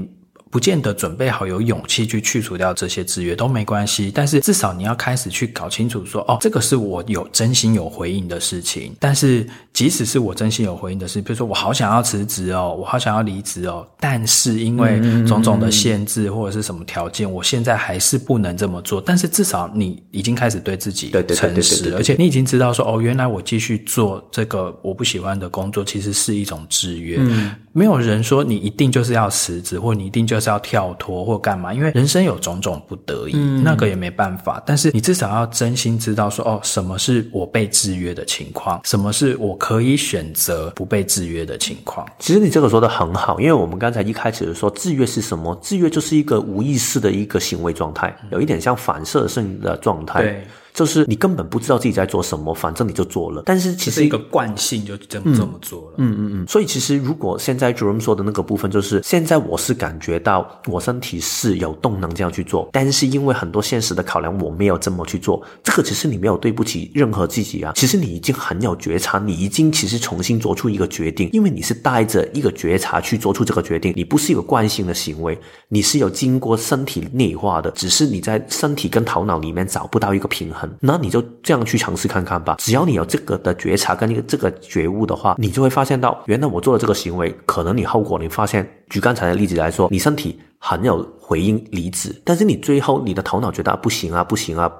不见得准备好有勇气去去除掉这些制约都没关系，但是至少你要开始去搞清楚说，哦，这个是我有真心有回应的事情。但是即使是我真心有回应的事，比如说我好想要辞职哦，我好想要离职哦，但是因为种种的限制或者是什么条件，我现在还是不能这么做。但是至少你已经开始对自己诚实，而且你已经知道说，哦，原来我继续做这个我不喜欢的工作，其实是一种制约。嗯，没有人说你一定就是要辞职，或你一定就是。是要跳脱或干嘛？因为人生有种种不得已，嗯，那个也没办法。但是你至少要真心知道说，哦，什么是我被制约的情况，什么是我可以选择不被制约的情况。其实你这个说的很好，因为我们刚才一开始说制约是什么？制约就是一个无意识的一个行为状态，有一点像反射性的状态。对。就是你根本不知道自己在做什么，反正你就做了。但是其实是一个惯性就这么这么做了。嗯嗯嗯。所以其实如果现在 Jerome 说的那个部分，就是现在我是感觉到我身体是有动能这样去做，但是因为很多现实的考量，我没有这么去做。这个其实你没有对不起任何自己啊。其实你已经很有觉察，你已经其实重新做出一个决定，因为你是带着一个觉察去做出这个决定，你不是一个惯性的行为，你是有经过身体内化的，只是你在身体跟头脑里面找不到一个平衡。那你就这样去尝试看看吧。只要你有这个的觉察跟一个这个觉悟的话，你就会发现到，原来我做了这个行为，可能你后果你发现，举刚才的例子来说，你身体很有回应离职，但是你最后你的头脑觉得不行啊，不行啊。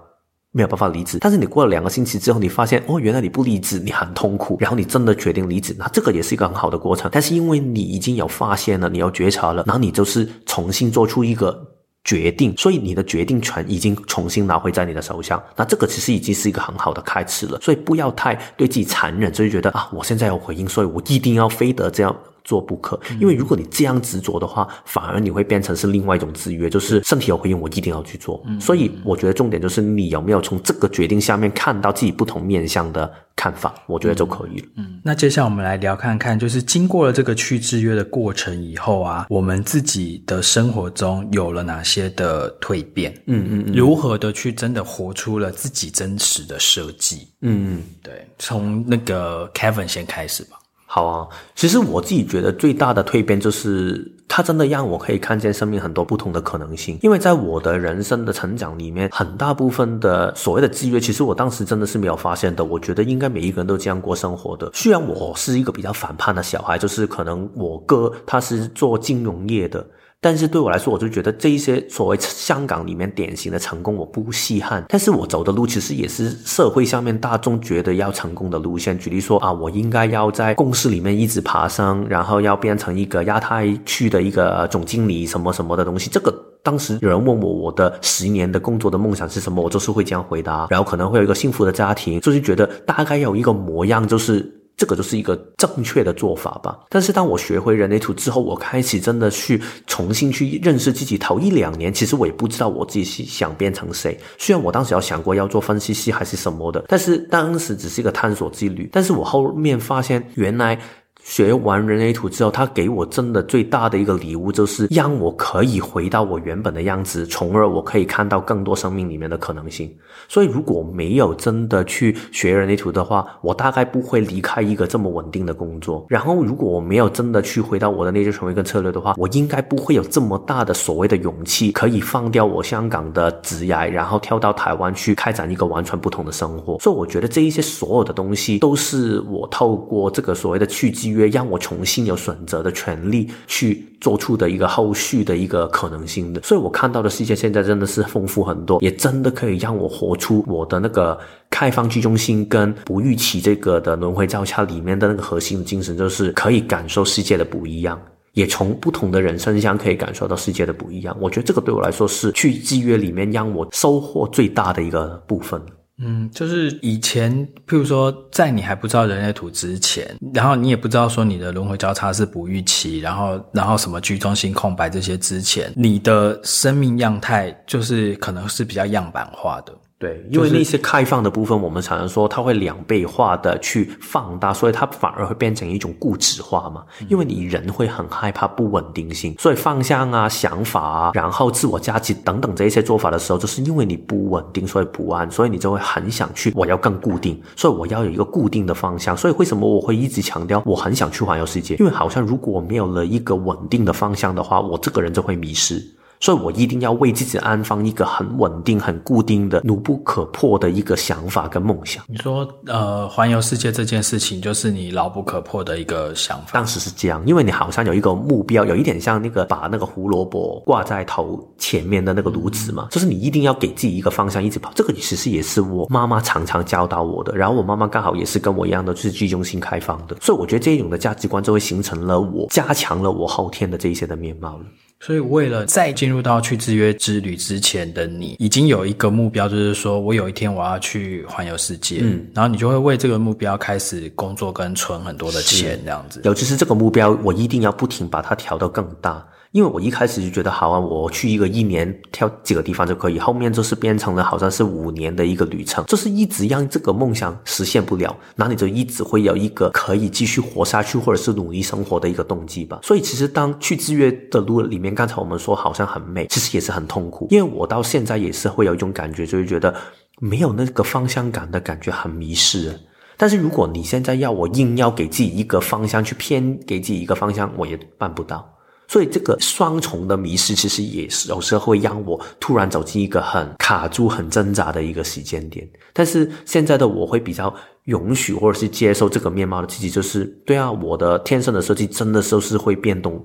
没有办法离职，但是你过了两个星期之后，你发现哦，原来你不离职，你很痛苦，然后你真的决定离职，那这个也是一个很好的过程。但是因为你已经有发现了，你有觉察了，然后你就是重新做出一个决定，所以你的决定权已经重新拿回在你的手上。那这个其实已经是一个很好的开始了。所以不要太对自己残忍，所以觉得啊，我现在有回应，所以我一定要非得这样。做不可，因为如果你这样执着的话，反而你会变成是另外一种制约，就是身体有回应，我一定要去做。所以我觉得重点就是你有没有从这个决定下面看到自己不同面向的看法，我觉得就可以了。嗯，那接下来我们来聊看看，就是经过了这个去制约的过程以后啊，我们自己的生活中有了哪些的蜕变？嗯嗯嗯，如何的去真的活出了自己真实的设计？嗯嗯，对，从那个 Kevin 先开始吧。好啊，其实我自己觉得最大的蜕变就是，它真的让我可以看见生命很多不同的可能性。因为在我的人生的成长里面，很大部分的所谓的制约，其实我当时真的是没有发现的。我觉得应该每一个人都这样过生活的。虽然我是一个比较反叛的小孩，就是可能我哥他是做金融业的。但是对我来说，我就觉得这一些所谓香港里面典型的成功，我不稀罕。但是我走的路其实也是社会上面大众觉得要成功的路线。举例说啊，我应该要在公司里面一直爬升，然后要变成一个亚太区的一个总经理，什么什么的东西。这个当时有人问我我的十年的工作的梦想是什么，我就是会这样回答。然后可能会有一个幸福的家庭，就是觉得大概有一个模样，就是。这个就是一个正确的做法吧。但是当我学会人类图之后，我开始真的去重新去认识自己。头一两年，其实我也不知道我自己是想变成谁。虽然我当时有想过要做分析师还是什么的，但是当时只是一个探索之旅。但是我后面发现，原来。学完人类图之后，他给我真的最大的一个礼物，就是让我可以回到我原本的样子，从而我可以看到更多生命里面的可能性。所以，如果没有真的去学人类图的话，我大概不会离开一个这么稳定的工作。然后，如果我没有真的去回到我的内在权威跟策略的话，我应该不会有这么大的所谓的勇气，可以放掉我香港的职业，然后跳到台湾去开展一个完全不同的生活。所以，我觉得这一些所有的东西，都是我透过这个所谓的去机约让我重新有选择的权利去做出的一个后续的一个可能性的，所以我看到的世界现在真的是丰富很多，也真的可以让我活出我的那个开放居中心跟不预期这个的轮回交叉里面的那个核心的精神，就是可以感受世界的不一样，也从不同的人身上可以感受到世界的不一样。我觉得这个对我来说是去制约里面让我收获最大的一个部分。嗯，就是以前，譬如说，在你还不知道人类图之前，然后你也不知道说你的轮回交叉是哺育期，然后然后什么居中心空白这些之前，你的生命样态就是可能是比较样板化的。对，因为那些开放的部分，我们常常说它会两倍化的去放大，所以它反而会变成一种固执化嘛。因为你人会很害怕不稳定性，所以方向啊、想法啊，然后自我价值等等这一些做法的时候，就是因为你不稳定，所以不安，所以你就会很想去，我要更固定，所以我要有一个固定的方向。所以为什么我会一直强调我很想去环游世界？因为好像如果我没有了一个稳定的方向的话，我这个人就会迷失。所以我一定要为自己安放一个很稳定、很固定的、牢不可破的一个想法跟梦想。你说，呃，环游世界这件事情就是你牢不可破的一个想法。当时是这样，因为你好像有一个目标，有一点像那个把那个胡萝卜挂在头前面的那个炉子嘛，就是你一定要给自己一个方向，一直跑。这个其实也是我妈妈常常教导我的。然后我妈妈刚好也是跟我一样的，就是居中心开放的，所以我觉得这一种的价值观就会形成了我加强了我后天的这一些的面貌了。所以，为了再进入到去制约之旅之前的你，已经有一个目标，就是说我有一天我要去环游世界，嗯，然后你就会为这个目标开始工作跟存很多的钱，这样子。尤其是这个目标，我一定要不停把它调到更大。因为我一开始就觉得好啊，我去一个一年跳几个地方就可以，后面就是变成了好像是五年的一个旅程，就是一直让这个梦想实现不了，那你就一直会有一个可以继续活下去或者是努力生活的一个动机吧。所以其实当去制约的路里面，刚才我们说好像很美，其实也是很痛苦，因为我到现在也是会有一种感觉，就是觉得没有那个方向感的感觉，很迷失。但是如果你现在要我硬要给自己一个方向去偏，给自己一个方向，我也办不到。所以这个双重的迷失，其实也是有时候会让我突然走进一个很卡住、很挣扎的一个时间点。但是现在的我会比较允许或者是接受这个面貌的自己，就是对啊，我的天生的设计真的就是会变动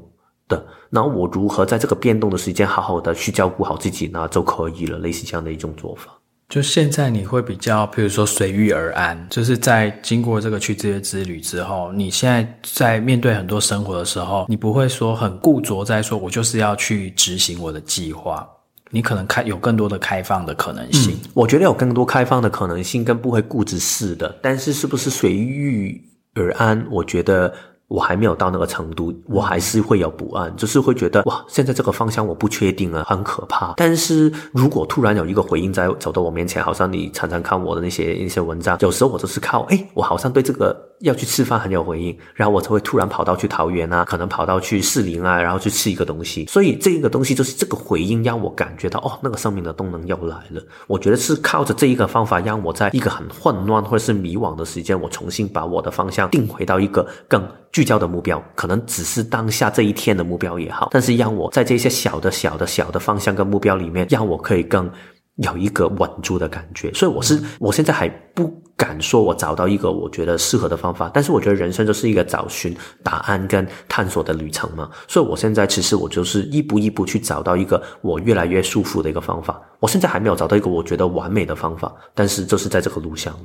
的。那我如何在这个变动的时间好好的去照顾好自己呢？就可以了，类似这样的一种做法。就现在你会比较，比如说随遇而安，就是在经过这个去制约之旅之后，你现在在面对很多生活的时候，你不会说很固着在说，我就是要去执行我的计划，你可能开有更多的开放的可能性。我觉得有更多开放的可能性，更不会固执式的。但是是不是随遇而安？我觉得。我还没有到那个程度，我还是会有不安，就是会觉得哇，现在这个方向我不确定啊，很可怕。但是如果突然有一个回应在走到我面前，好像你常常看我的那些一些文章，有时候我都是靠，哎，我好像对这个。要去吃饭很有回应，然后我才会突然跑到去桃园啊，可能跑到去士林啊，然后去吃一个东西。所以这一个东西就是这个回应让我感觉到哦，那个生命的动能又来了。我觉得是靠着这一个方法，让我在一个很混乱或者是迷惘的时间，我重新把我的方向定回到一个更聚焦的目标。可能只是当下这一天的目标也好，但是让我在这些小的小的小的方向跟目标里面，让我可以更有一个稳住的感觉。所以我是我现在还不。敢说，我找到一个我觉得适合的方法，但是我觉得人生就是一个找寻答案跟探索的旅程嘛。所以我现在其实我就是一步一步去找到一个我越来越舒服的一个方法。我现在还没有找到一个我觉得完美的方法，但是就是在这个路上。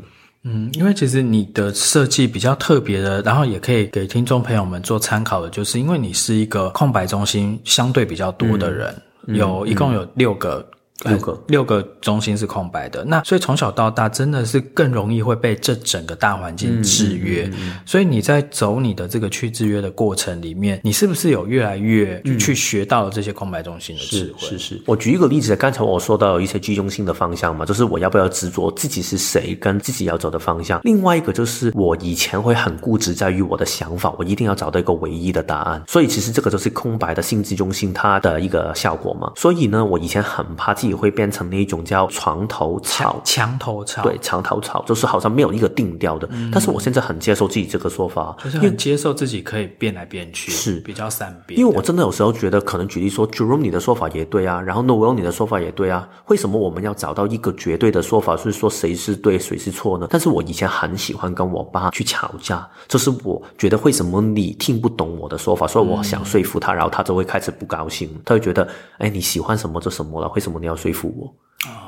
嗯，因为其实你的设计比较特别的，然后也可以给听众朋友们做参考的，就是因为你是一个空白中心相对比较多的人，嗯、有一共有六个。六个六个中心是空白的，那所以从小到大真的是更容易会被这整个大环境制约。嗯嗯嗯、所以你在走你的这个去制约的过程里面，你是不是有越来越去学到了这些空白中心的智慧？是是是。我举一个例子，刚才我说到有一些居中心的方向嘛，就是我要不要执着自己是谁，跟自己要走的方向。另外一个就是我以前会很固执在于我的想法，我一定要找到一个唯一的答案。所以其实这个就是空白的性质中心它的一个效果嘛。所以呢，我以前很怕自己会变成那一种叫床头草、墙头草，对，墙头草就是好像没有一个定调的。嗯、但是我现在很接受自己这个说法，就是很接受自己可以变来变去，是比较善变。因为我真的有时候觉得，可能举例说，Jerome 你的说法也对啊，然后 Noel 你的说法也对啊。为什么我们要找到一个绝对的说法，是说谁是对，谁是错呢？但是我以前很喜欢跟我爸去吵架，就是我觉得为什么你听不懂我的说法，所以我想说服他，然后他就会开始不高兴，他会觉得，哎，你喜欢什么就什么了，为什么你要说服我？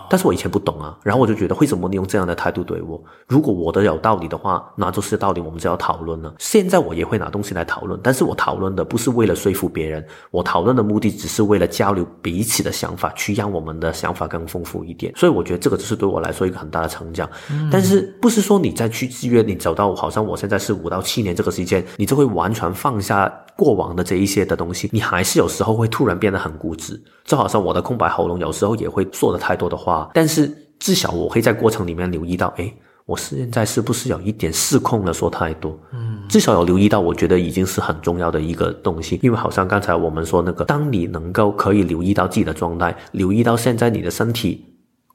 但是我以前不懂啊，然后我就觉得，为什么你用这样的态度对我？如果我的有道理的话，那就是道理，我们就要讨论了。现在我也会拿东西来讨论，但是我讨论的不是为了说服别人，我讨论的目的只是为了交流彼此的想法，去让我们的想法更丰富一点。所以我觉得这个就是对我来说一个很大的成长。嗯、但是不是说你再去制约，你走到好像我现在是五到七年这个时间，你就会完全放下过往的这一些的东西，你还是有时候会突然变得很固执，就好像我的空白喉咙有时候也会说的太多的话，但是至少我会在过程里面留意到，诶，我现在是不是有一点失控了，说太多？嗯，至少有留意到，我觉得已经是很重要的一个东西，因为好像刚才我们说那个，当你能够可以留意到自己的状态，留意到现在你的身体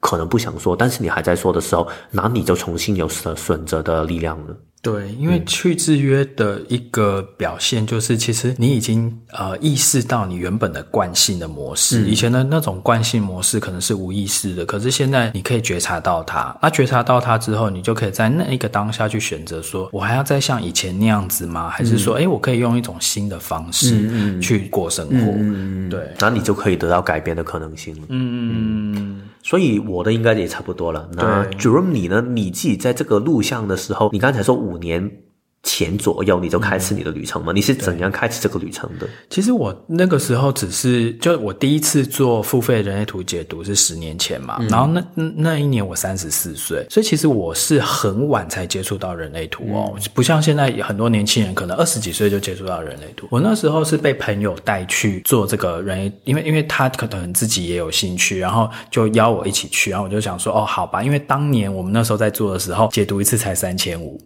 可能不想说，但是你还在说的时候，那你就重新有了选择的力量了。对，因为去制约的一个表现就是，其实你已经呃意识到你原本的惯性的模式，嗯、以前的那种惯性模式可能是无意识的，可是现在你可以觉察到它。那觉察到它之后，你就可以在那一个当下去选择，说我还要再像以前那样子吗？还是说，哎、嗯，我可以用一种新的方式去过生活？嗯、对，那你就可以得到改变的可能性了。嗯嗯。所以我的应该也差不多了。那 Jerome 你呢？你自己在这个录像的时候，你刚才说五年前左右你就开始你的旅程吗？嗯、你是怎样开始这个旅程的？其实我那个时候只是，就我第一次做付费人类图解读是十年前嘛，嗯、然后那那一年我三十四岁，所以其实我是很晚才接触到人类图哦，嗯、不像现在很多年轻人可能二十几岁就接触到人类图。我那时候是被朋友带去做这个人类，因为因为他可能自己也有兴趣，然后就邀我一起去，然后我就想说哦，好吧，因为当年我们那时候在做的时候，解读一次才三千五。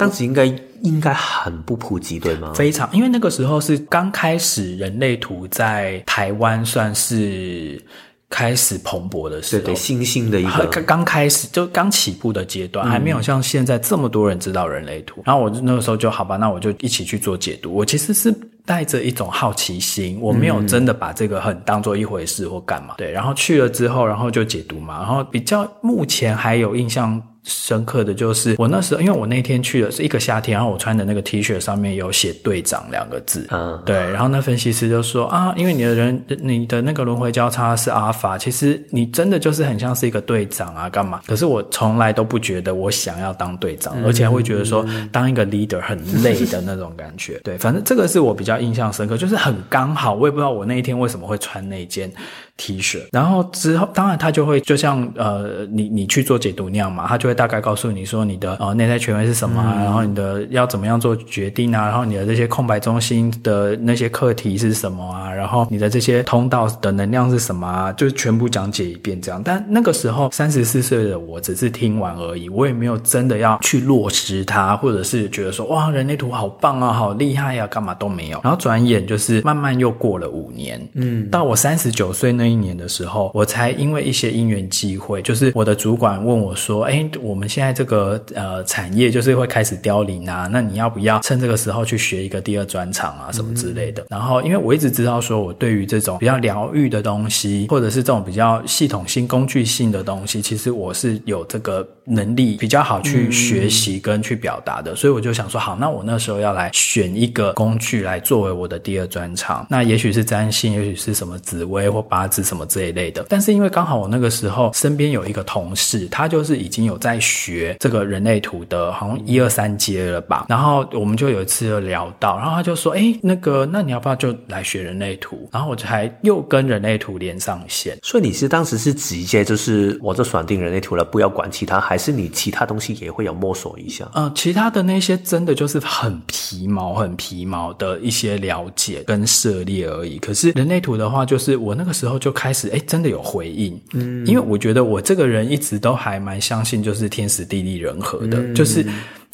当时应该应该很不普及，对吗？非常，因为那个时候是刚开始，人类图在台湾算是开始蓬勃的时候，对对，新兴的一个刚开始就刚起步的阶段，还没有像现在这么多人知道人类图。嗯、然后我那个时候就好吧，那我就一起去做解读。我其实是带着一种好奇心，我没有真的把这个很当做一回事或干嘛。对，然后去了之后，然后就解读嘛。然后比较目前还有印象深刻的就是我那时候，因为我那天去的是一个夏天，然后我穿的那个 T 恤上面有写“队长”两个字，嗯，对，然后那分析师就说啊，因为你的人，你的那个轮回交叉是阿法，其实你真的就是很像是一个队长啊，干嘛？可是我从来都不觉得我想要当队长，嗯、而且还会觉得说当一个 leader 很累的那种感觉。对，反正这个是我比较印象深刻，就是很刚好，我也不知道我那一天为什么会穿那件 T 恤，然后之后当然他就会就像呃，你你去做解读那样嘛，他就会大概告诉你说你的呃内在权威是什么啊，嗯、然后你的要怎么样做决定啊，然后你的这些空白中心的那些课题是什么啊，然后你的这些通道的能量是什么啊，就全部讲解一遍这样。但那个时候三十四岁的我只是听完而已，我也没有真的要去落实它，或者是觉得说哇人类图好棒啊，好厉害呀、啊，干嘛都没有。然后转眼就是慢慢又过了五年，嗯，到我三十九岁那。一年的时候，我才因为一些因缘机会，就是我的主管问我说：“哎，我们现在这个呃产业就是会开始凋零啊，那你要不要趁这个时候去学一个第二专长啊，什么之类的？”嗯、然后，因为我一直知道说，我对于这种比较疗愈的东西，或者是这种比较系统性、工具性的东西，其实我是有这个能力比较好去学习跟去表达的。嗯、所以我就想说，好，那我那时候要来选一个工具来作为我的第二专长，那也许是占星，也许是什么紫薇或八字。什么这一类的，但是因为刚好我那个时候身边有一个同事，他就是已经有在学这个人类图的，好像一二三阶了吧。然后我们就有一次就聊到，然后他就说：“哎，那个，那你要不要就来学人类图？”然后我才又跟人类图连上线。所以你是当时是直接就是我就选定人类图了，不要管其他，还是你其他东西也会有摸索一下？嗯，其他的那些真的就是很皮毛、很皮毛的一些了解跟涉猎而已。可是人类图的话，就是我那个时候就。开始哎，真的有回应，嗯，因为我觉得我这个人一直都还蛮相信，就是天时地利人和的，嗯、就是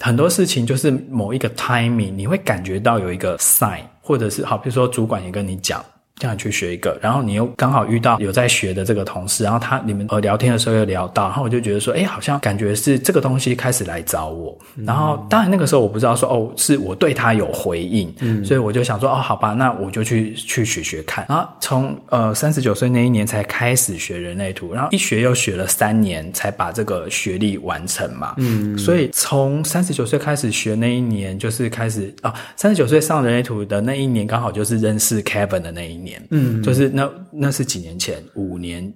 很多事情就是某一个 timing，你会感觉到有一个 sign，或者是好，比如说主管也跟你讲。这样去学一个，然后你又刚好遇到有在学的这个同事，然后他你们呃聊天的时候又聊到，然后我就觉得说，哎，好像感觉是这个东西开始来找我。然后当然那个时候我不知道说，哦，是我对他有回应，嗯，所以我就想说，哦，好吧，那我就去去学学看。然后从呃三十九岁那一年才开始学人类图，然后一学又学了三年才把这个学历完成嘛。嗯，所以从三十九岁开始学那一年，就是开始啊，三十九岁上人类图的那一年，刚好就是认识 Kevin 的那一年。年，嗯，就是那那是几年前，五年，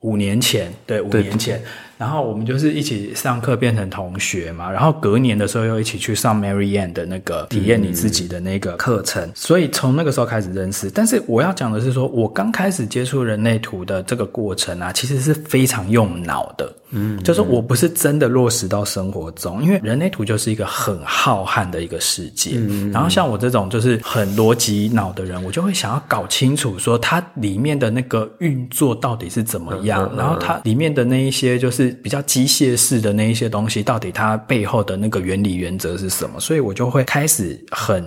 五年前，对，五年前。然后我们就是一起上课变成同学嘛，然后隔年的时候又一起去上 Mary Ann 的那个体验你自己的那个课程，嗯、所以从那个时候开始认识。但是我要讲的是说，我刚开始接触人类图的这个过程啊，其实是非常用脑的，嗯，就是我不是真的落实到生活中，因为人类图就是一个很浩瀚的一个世界。嗯、然后像我这种就是很逻辑脑的人，我就会想要搞清楚说它里面的那个运作到底是怎么样，然后它里面的那一些就是。比较机械式的那一些东西，到底它背后的那个原理原则是什么？所以我就会开始很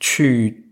去。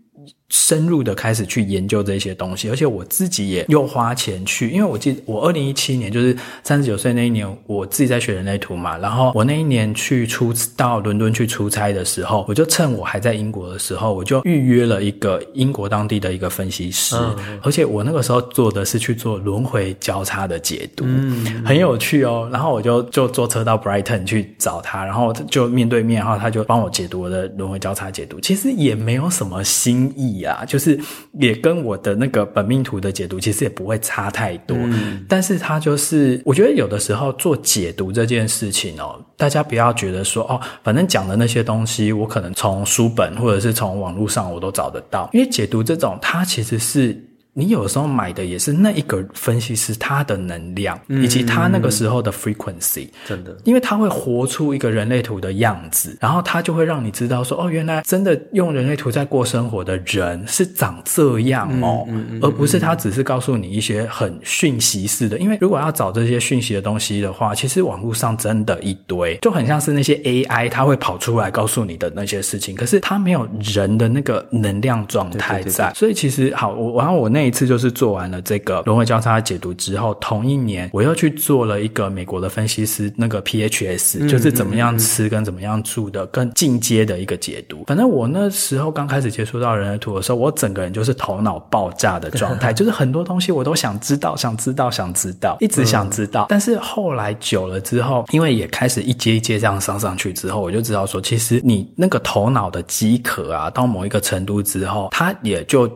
深入的开始去研究这些东西，而且我自己也又花钱去，因为我记得我二零一七年就是三十九岁那一年，我自己在学人类图嘛，然后我那一年去出到伦敦去出差的时候，我就趁我还在英国的时候，我就预约了一个英国当地的一个分析师，嗯、而且我那个时候做的是去做轮回交叉的解读，嗯，很有趣哦。然后我就就坐车到 Brighton 去找他，然后就面对面，然后他就帮我解读我的轮回交叉解读，其实也没有什么新意。意啊，就是也跟我的那个本命图的解读其实也不会差太多。嗯，但是它就是，我觉得有的时候做解读这件事情哦，大家不要觉得说哦，反正讲的那些东西，我可能从书本或者是从网络上我都找得到，因为解读这种，它其实是。你有时候买的也是那一个分析师他的能量，以及他那个时候的 frequency，真的，因为他会活出一个人类图的样子，然后他就会让你知道说，哦，原来真的用人类图在过生活的人是长这样哦，而不是他只是告诉你一些很讯息式的。因为如果要找这些讯息的东西的话，其实网络上真的一堆，就很像是那些 AI，它会跑出来告诉你的那些事情，可是它没有人的那个能量状态在，所以其实好，我然后我那。一次就是做完了这个轮回交叉的解读之后，同一年我又去做了一个美国的分析师那个 PHS，嗯，就是怎么样吃跟怎么样住的更进阶的一个解读。反正我那时候刚开始接触到人类图的时候，我整个人就是头脑爆炸的状态，就是很多东西我都想知道，想知道，想知道，一直想知道。但是后来久了之后，因为也开始一阶一阶这样上上去之后，我就知道说，其实你那个头脑的饥渴啊，到某一个程度之后，它也就。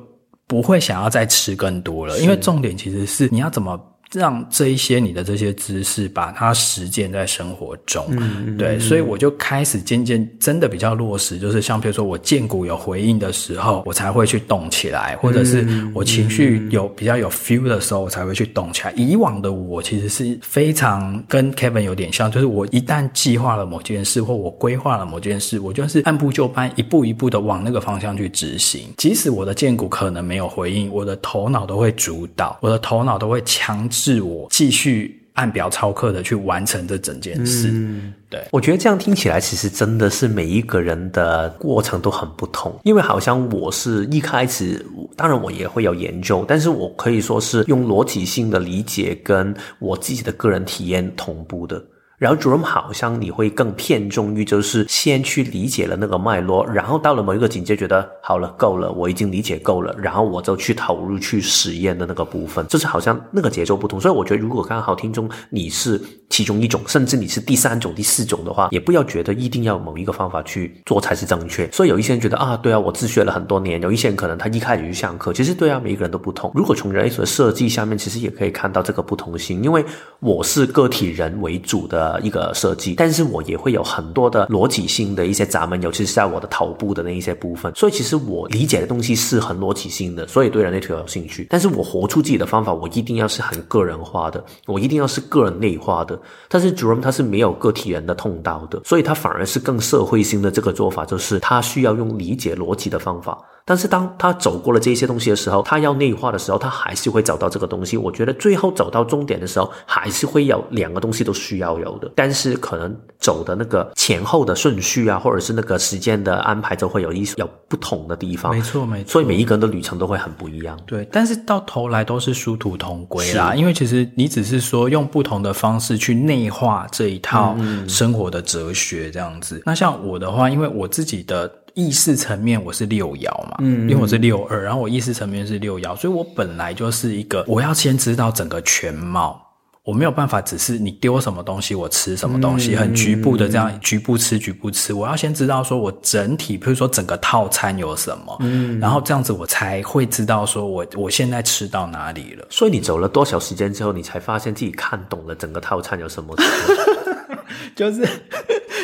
不会想要再吃更多了，因为重点其实是你要怎么。让这一些你的这些知识，把它实践在生活中，嗯，对，所以我就开始渐渐真的比较落实，就是像比如说我荐骨有回应的时候，我才会去动起来，或者是我情绪有比较有 feel 的时候，我才会去动起来。以往的我其实是非常跟 Kevin 有点像，就是我一旦计划了某件事，或我规划了某件事，我就是按部就班，一步一步的往那个方向去执行。即使我的荐股可能没有回应，我的头脑都会主导，我的头脑都会强制。是我继续按表操课的去完成这整件事。嗯，对，我觉得这样听起来，其实真的是每一个人的过程都很不同。因为好像我是一开始，当然我也会有研究，但是我可以说是用逻辑性的理解跟我自己的个人体验同步的。然后 Jerome 好像你会更偏重于就是先去理解了那个脉络，然后到了某一个境界，觉得好了，够了，我已经理解够了，然后我就去投入去实验的那个部分，就是好像那个节奏不同。所以我觉得，如果刚好听众你是其中一种，甚至你是第三种、第四种的话，也不要觉得一定要某一个方法去做才是正确。所以有一些人觉得啊，对啊，我自学了很多年；有一些人可能他一开始就上课，其实对啊，每一个人都不同。如果从人类所设计下面，其实也可以看到这个不同性，因为我是个体人为主的。一个设计，但是我也会有很多的逻辑性的一些闸门，尤其是在我的头部的那一些部分。所以其实我理解的东西是很逻辑性的，所以对人类图有兴趣。但是我活出自己的方法，我一定要是很个人化的，我一定要是个人内化的。但是 Jerome 他是没有个体人的通道的，所以他反而是更社会性的这个做法，就是他需要用理解逻辑的方法。但是当他走过了这些东西的时候，他要内化的时候，他还是会找到这个东西。我觉得最后走到终点的时候，还是会有两个东西都需要有的。但是可能走的那个前后的顺序啊，或者是那个时间的安排，就会有一有不同的地方。没错，没错。所以每一个人的旅程都会很不一样。对，但是到头来都是殊途同归啦。因为其实你只是说用不同的方式去内化这一套生活的哲学这样子。嗯、那像我的话，因为我自己的。意识层面我是六爻嘛，嗯，因为我是六二，然后我意识层面是六爻，所以我本来就是一个我要先知道整个全貌，我没有办法只是你丢什么东西我吃什么东西，很局部的这样局部吃局部吃，我要先知道说我整体，比如说整个套餐有什么，嗯，然后这样子我才会知道说我我现在吃到哪里了。所以你走了多少时间之后，你才发现自己看懂了整个套餐有什么？就是。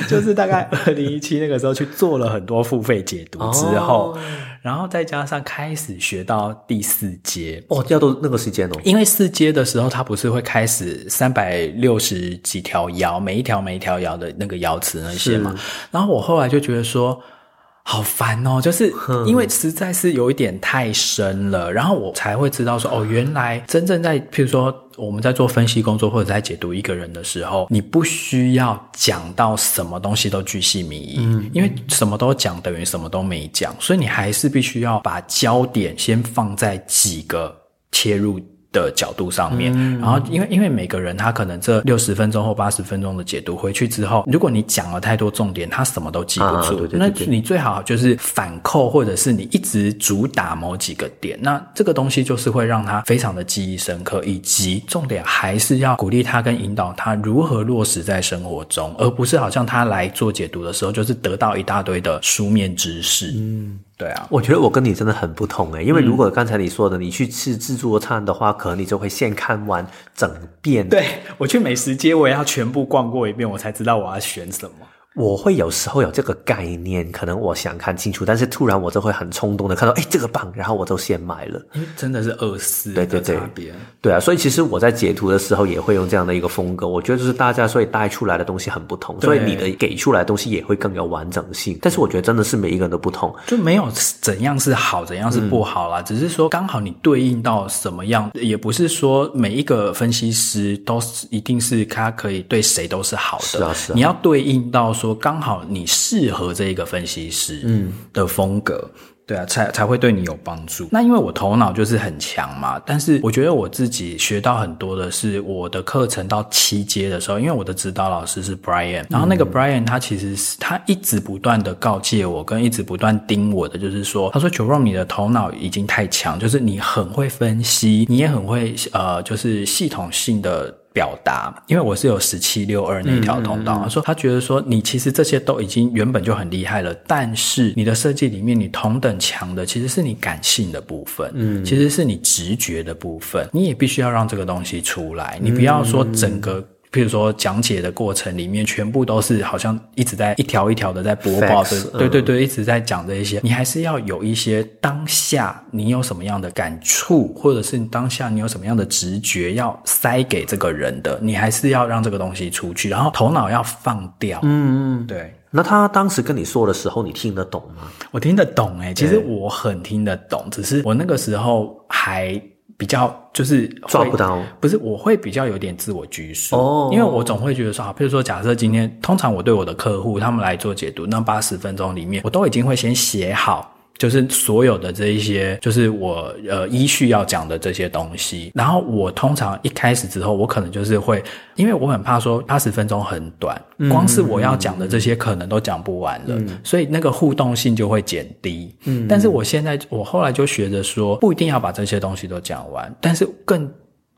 就是大概 二零一七那个时候去做了很多付费解读之后，哦、然后再加上开始学到第四阶哦，要到那个时间哦，因为四阶的时候，它不是会开始三百六十几条爻，每一条每一条爻的那个爻辞那些嘛，然后我后来就觉得说。好烦哦，就是因为实在是有一点太深了，然后我才会知道说，哦，原来真正在，譬如说我们在做分析工作或者在解读一个人的时候，你不需要讲到什么东西都巨细靡遗，嗯，因为什么都讲等于什么都没讲，所以你还是必须要把焦点先放在几个切入的角度上面，然后因为因为每个人他可能这六十分钟或八十分钟的解读回去之后，如果你讲了太多重点，他什么都记不住。啊、对对对对，那你最好就是反扣，或者是你一直主打某几个点，那这个东西就是会让他非常的记忆深刻，以及重点还是要鼓励他跟引导他如何落实在生活中，而不是好像他来做解读的时候，就是得到一大堆的书面知识。嗯。对啊，我觉得我跟你真的很不同诶，因为如果刚才你说的，你去吃自助餐的话，可能你就会先看完整遍。对，我去美食街，我也要全部逛过一遍，我才知道我要选什么。我会有时候有这个概念，可能我想看清楚，但是突然我就会很冲动的看到，哎，这个棒，然后我就先买了。真的是二思对对对，对啊，所以其实我在截图的时候也会用这样的一个风格。我觉得就是大家所以带出来的东西很不同，所以你的给出来的东西也会更有完整性。但是我觉得真的是每一个人都不同，就没有怎样是好，怎样是不好啦，嗯、只是说刚好你对应到什么样，也不是说每一个分析师都是一定是他可以对谁都是好的。是啊，是啊，你要对应到说刚好你。适合这一个分析师嗯的风格，嗯、对啊，才才会对你有帮助。那因为我头脑就是很强嘛，但是我觉得我自己学到很多的是我的课程到七阶的时候，因为我的指导老师是 Brian，然后那个 Brian 他其实是他一直不断的告诫我，跟一直不断盯我的，就是说，他说 Jerome 你的头脑已经太强，就是你很会分析，你也很会呃，就是系统性的。表达，因为我是有十七六二那条通道，他、嗯嗯、说他觉得说你其实这些都已经原本就很厉害了，但是你的设计里面你同等强的其实是你感性的部分，嗯，其实是你直觉的部分，你也必须要让这个东西出来，你不要说整个。譬如说讲解的过程里面，全部都是好像一直在一条一条的在播报对对对，一直在讲这一些。你还是要有一些当下你有什么样的感触，或者是你当下你有什么样的直觉要塞给这个人的，你还是要让这个东西出去，然后头脑要放掉。嗯嗯，对。那他当时跟你说的时候，你听得懂吗？我听得懂诶，其实我很听得懂，只是我那个时候还。比较就是抓不到，不是，我会比较有点自我拘束哦，因为我总会觉得说，好，比如说假设今天，通常我对我的客户他们来做解读，那八十分钟里面，我都已经会先写好。就是所有的这一些，就是我呃依序要讲的这些东西。然后我通常一开始之后，我可能就是会，因为我很怕说八十分钟很短，光是我要讲的这些可能都讲不完了，嗯、所以那个互动性就会减低。嗯，但是我现在我后来就学着说，不一定要把这些东西都讲完，但是更。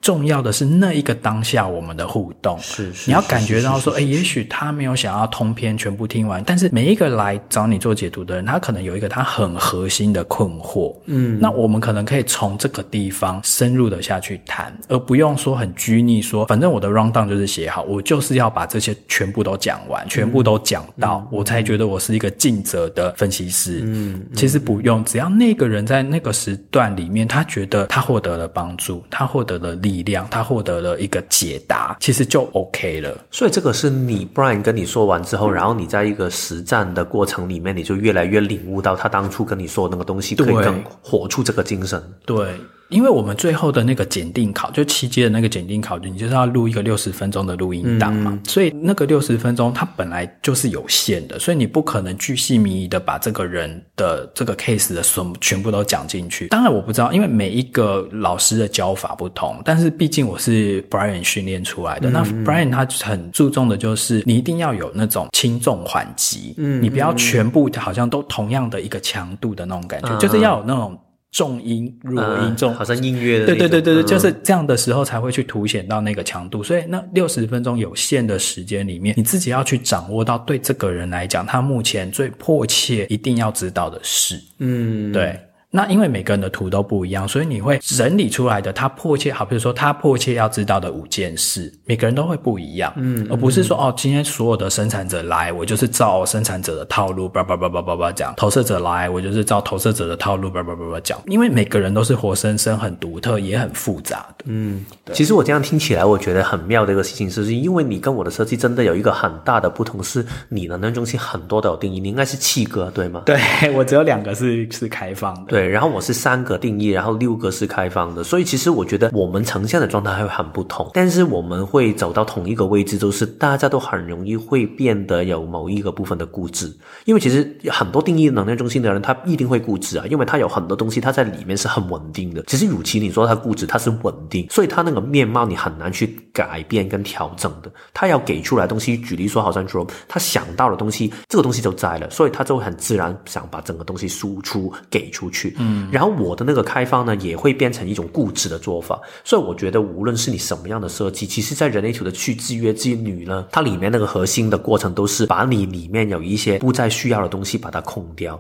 重要的是那一个当下我们的互动，是是，你要感觉到说，哎，也许他没有想要通篇全部听完，但是每一个来找你做解读的人，他可能有一个他很核心的困惑，嗯，那我们可能可以从这个地方深入的下去谈，而不用说很拘泥说，反正我的 rundown 就是写好，我就是要把这些全部都讲完，全部都讲到，嗯，我才觉得我是一个尽责的分析师，嗯，其实不用，只要那个人在那个时段里面，他觉得他获得了帮助，他获得了力量，他获得了一个解答，其实就 OK 了。所以这个是你 Brian 跟你说完之后，然后你在一个实战的过程里面，你就越来越领悟到他当初跟你说的那个东西，可以更活出这个精神。对。因为我们最后的那个检定考，就七阶的那个检定考，你就是要录一个六十分钟的录音档嘛，嗯、所以那个六十分钟它本来就是有限的，所以你不可能巨细靡遗的把这个人的这个 case 的什么全部都讲进去。当然我不知道，因为每一个老师的教法不同，但是毕竟我是 Brian 训练出来的，嗯、那 Brian 他很注重的就是你一定要有那种轻重缓急，嗯，你不要全部好像都同样的一个强度的那种感觉，嗯、就是要有那种。重音、弱音、重、嗯，好像音乐的。对对对对对，就是这样的时候才会去凸显到那个强度。所以那六十分钟有限的时间里面，你自己要去掌握到对这个人来讲，他目前最迫切一定要知道的事。嗯，对。那因为每个人的图都不一样，所以你会整理出来的他迫切好，比如说他迫切要知道的五件事，每个人都会不一样，嗯，而不是说哦，今天所有的生产者来，我就是照生产者的套路，叭叭叭叭叭叭讲；投射者来，我就是照投射者的套路，叭叭叭叭讲。因为每个人都是活生生、很独特，也很复杂的。嗯，对。其实我这样听起来，我觉得很妙的一个事情，是因为你跟我的设计真的有一个很大的不同，是你的能量中心很多都有定义，你应该是七个对吗？对，我只有两个是是开放的。对，对然后我是三个定义，然后六个是开放的，所以其实我觉得我们呈现的状态还会很不同，但是我们会走到同一个位置，就是大家都很容易会变得有某一个部分的固执，因为其实很多定义能量中心的人，他一定会固执啊，因为他有很多东西他在里面是很稳定的。其实与其你说他固执，他是稳定，所以他那个面貌你很难去改变跟调整的。他要给出来东西，举例说，好像说他想到的东西，这个东西就在了，所以他就会很自然想把整个东西输出给出去，嗯。然后我的那个开放呢，也会变成一种固执的做法。所以我觉得，无论是你什么样的设计，其实，在人类图的去制约之女呢，它里面那个核心的过程，都是把你里面有一些不再需要的东西，把它空掉。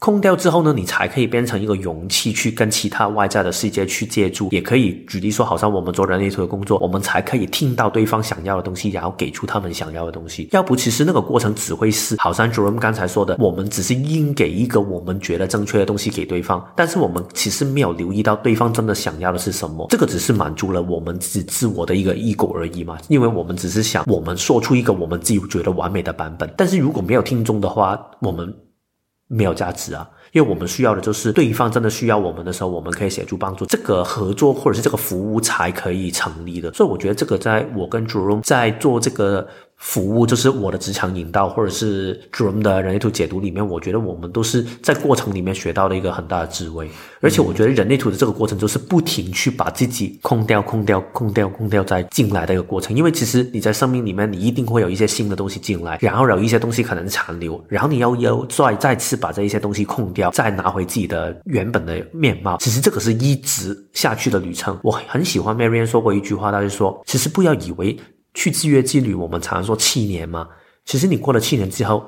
空掉之后呢，你才可以变成一个容器，去跟其他外在的世界去接触。也可以举例说，好像我们做人类图的工作，我们才可以听到对方想要的东西，然后给出他们想要的东西。要不，其实那个过程只会是，好像 Jerome 刚才说的，我们只是硬给一个我们觉得正确的东西给对方，但是我们其实没有留意到对方真的想要的是什么。这个只是满足了我们自己自我的一个 ego 而已嘛，因为我们只是想我们说出一个我们自己觉得完美的版本。但是如果没有听众的话，我们没有价值啊。因为我们需要的就是对方真的需要我们的时候，我们可以协助帮助，这个合作或者是这个服务才可以成立的。所以我觉得这个在我跟 Jerome 在做这个。服务就是我的职场引导，或者是 Jerome 的人类图解读里面，我觉得我们都是在过程里面学到的一个很大的智慧。而且我觉得人类图的这个过程就是不停去把自己空掉、空掉、空掉、空掉再进来的一个过程。因为其实你在生命里面，你一定会有一些新的东西进来，然后有一些东西可能残留，然后你要要再再次把这一些东西空掉，再拿回自己的原本的面貌。其实这个是一直下去的旅程。我很喜欢 Marian 说过一句话，他就说：其实不要以为。去制约之旅，我们常说七年嘛，其实你过了七年之后，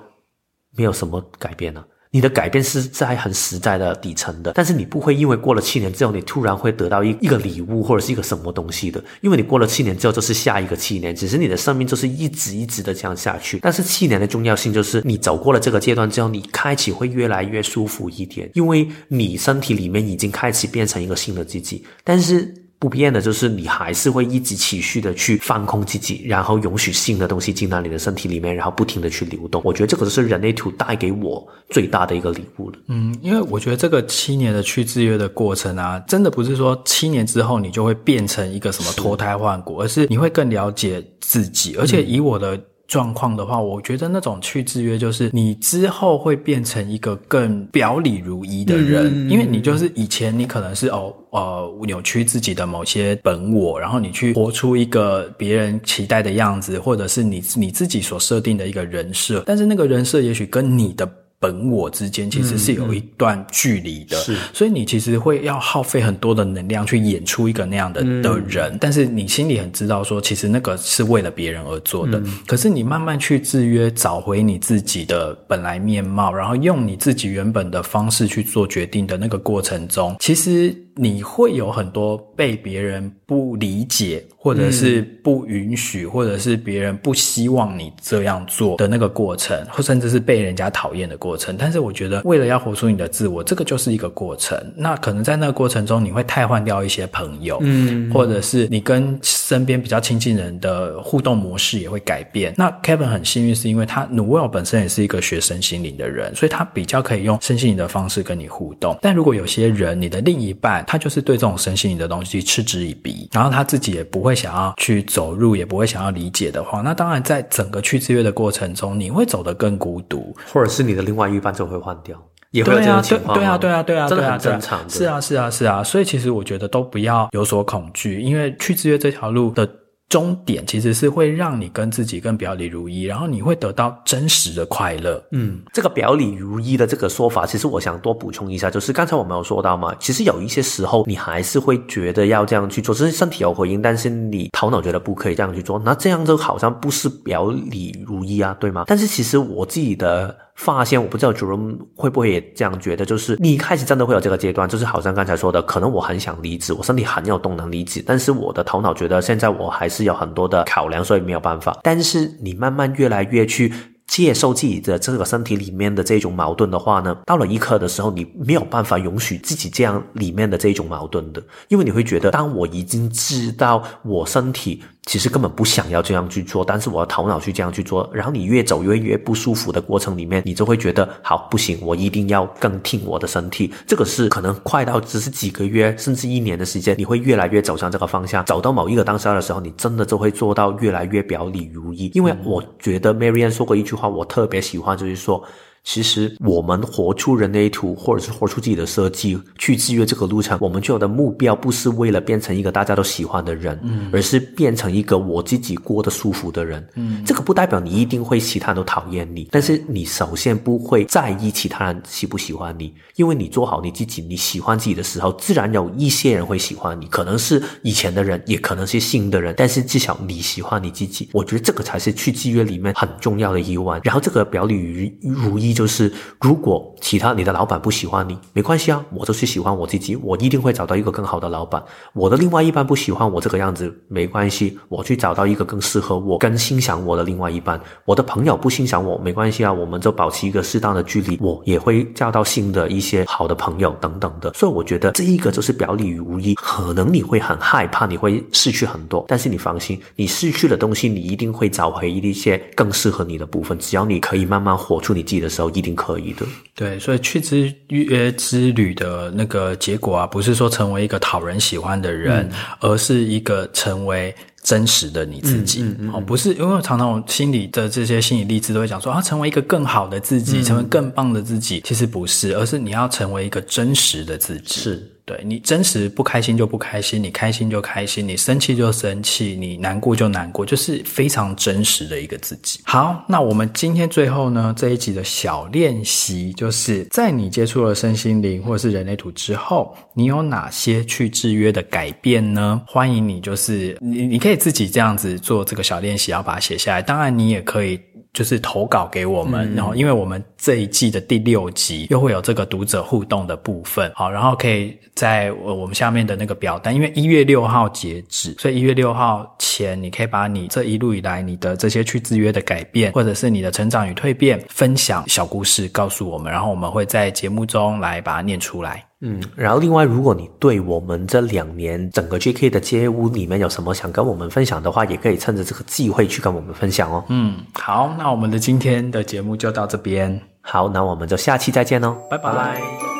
没有什么改变了。你的改变是在很实在的底层的，但是你不会因为过了七年之后，你突然会得到一一个礼物或者是一个什么东西的，因为你过了七年之后就是下一个七年，只是你的生命就是一直一直的这样下去。但是七年的重要性就是你走过了这个阶段之后，你开启会越来越舒服一点，因为你身体里面已经开始变成一个新的自己，但是。不变的就是你还是会一直持续的去放空自己，然后允许新的东西进到你的身体里面，然后不停的去流动。我觉得这个是人类图带给我最大的一个礼物了。嗯，因为我觉得这个七年的去制约的过程啊，真的不是说七年之后你就会变成一个什么脱胎换骨，而是你会更了解自己。而且以我的。状况的话，我觉得那种去制约，就是你之后会变成一个更表里如一的人，嗯、因为你就是以前你可能是哦呃扭曲自己的某些本我，然后你去活出一个别人期待的样子，或者是你你自己所设定的一个人设，但是那个人设也许跟你的。本我之间其实是有一段距离的，嗯嗯、所以你其实会要耗费很多的能量去演出一个那样的的人，嗯、但是你心里很知道说，其实那个是为了别人而做的。嗯、可是你慢慢去制约，找回你自己的本来面貌，然后用你自己原本的方式去做决定的那个过程中，其实。你会有很多被别人不理解，或者是不允许，嗯、或者是别人不希望你这样做的那个过程，或甚至是被人家讨厌的过程。但是我觉得，为了要活出你的自我，这个就是一个过程。那可能在那个过程中，你会汰换掉一些朋友，嗯，或者是你跟身边比较亲近人的互动模式也会改变。那 Kevin 很幸运，是因为他 Noel 本身也是一个学生心灵的人，所以他比较可以用身心灵的方式跟你互动。但如果有些人，你的另一半，他就是对这种身心灵的东西嗤之以鼻，然后他自己也不会想要去走入，也不会想要理解的话，那当然在整个去制约的过程中，你会走得更孤独，或者是你的另外一半就会换掉，也会有这种情况。对啊，对啊，对啊，对啊，真的很正常。是啊，是啊，是啊。所以其实我觉得都不要有所恐惧，因为去制约这条路的。终点其实是会让你跟自己更表里如一，然后你会得到真实的快乐。嗯，这个表里如一的这个说法，其实我想多补充一下，就是刚才我们有说到嘛，其实有一些时候你还是会觉得要这样去做，只是身体有回应，但是你头脑觉得不可以这样去做，那这样就好像不是表里如一啊，对吗？但是其实我自己的。发现我不知道 Jerome 会不会也这样觉得，就是你一开始真的会有这个阶段，就是好像刚才说的，可能我很想离职，我身体很有动能离职，但是我的头脑觉得现在我还是有很多的考量，所以没有办法。但是你慢慢越来越去。接受自己的这个身体里面的这种矛盾的话呢，到了一刻的时候，你没有办法允许自己这样里面的这种矛盾的，因为你会觉得，当我已经知道我身体其实根本不想要这样去做，但是我的头脑去这样去做，然后你越走越越不舒服的过程里面，你就会觉得，好，不行，我一定要更听我的身体。这个是可能快到只是几个月甚至一年的时间，你会越来越走向这个方向，走到某一个当下的时候，你真的就会做到越来越表里如一。因为我觉得 Marianne 说过一句话。话我特别喜欢，就是说。其实，我们活出人类图，或者是活出自己的设计，去制约这个路程，我们最后的目标不是为了变成一个大家都喜欢的人，嗯，而是变成一个我自己过得舒服的人。嗯，这个不代表你一定会其他人都讨厌你，但是你首先不会在意其他人喜不喜欢你，因为你做好你自己，你喜欢自己的时候，自然有一些人会喜欢你，可能是以前的人，也可能是新的人，但是至少你喜欢你自己。我觉得这个才是去制约里面很重要的一环。然后这个表里如如一。就是，如果其他你的老板不喜欢你，没关系啊，我就是喜欢我自己，我一定会找到一个更好的老板。我的另外一半不喜欢我这个样子，没关系，我去找到一个更适合我、更欣赏我的另外一半。我的朋友不欣赏我，没关系啊，我们就保持一个适当的距离，我也会交到新的一些好的朋友等等的。所以我觉得这一个就是表里于无一，可能你会很害怕，你会失去很多，但是你放心，你失去的东西，你一定会找回一些更适合你的部分。只要你可以慢慢活出你自己的时候，一定可以的。对，所以去之约之旅的那个结果啊，不是说成为一个讨人喜欢的人，嗯、而是一个成为真实的你自己。哦、嗯嗯嗯，不是，因为常常我心里的这些心理励志都会讲说啊，成为一个更好的自己，嗯、成为更棒的自己。其实不是，而是你要成为一个真实的自己。是。对，你真实不开心就不开心，你开心就开心，你生气就生气，你难过就难过，就是非常真实的一个自己。好，那我们今天最后呢，这一集的小练习，就是在你接触了身心灵或者是人类图之后，你有哪些去制约的改变呢？欢迎你，就是你你可以自己这样子做这个小练习，要把它写下来。当然，你也可以。就是投稿给我们，然后因为我们这一季的第六集又会有这个读者互动的部分，好，然后可以在我们下面的那个表单，因为一月六号截止，所以一月六号前你可以把你这一路以来你的这些去制约的改变，或者是你的成长与蜕变分享小故事告诉我们，然后我们会在节目中来把它念出来。嗯，然后另外，如果你对我们这两年整个 JK 的街屋里面有什么想跟我们分享的话，也可以趁着这个机会去跟我们分享哦。嗯，好，那我们的今天的节目就到这边。好，那我们就下期再见喽，拜拜。拜拜。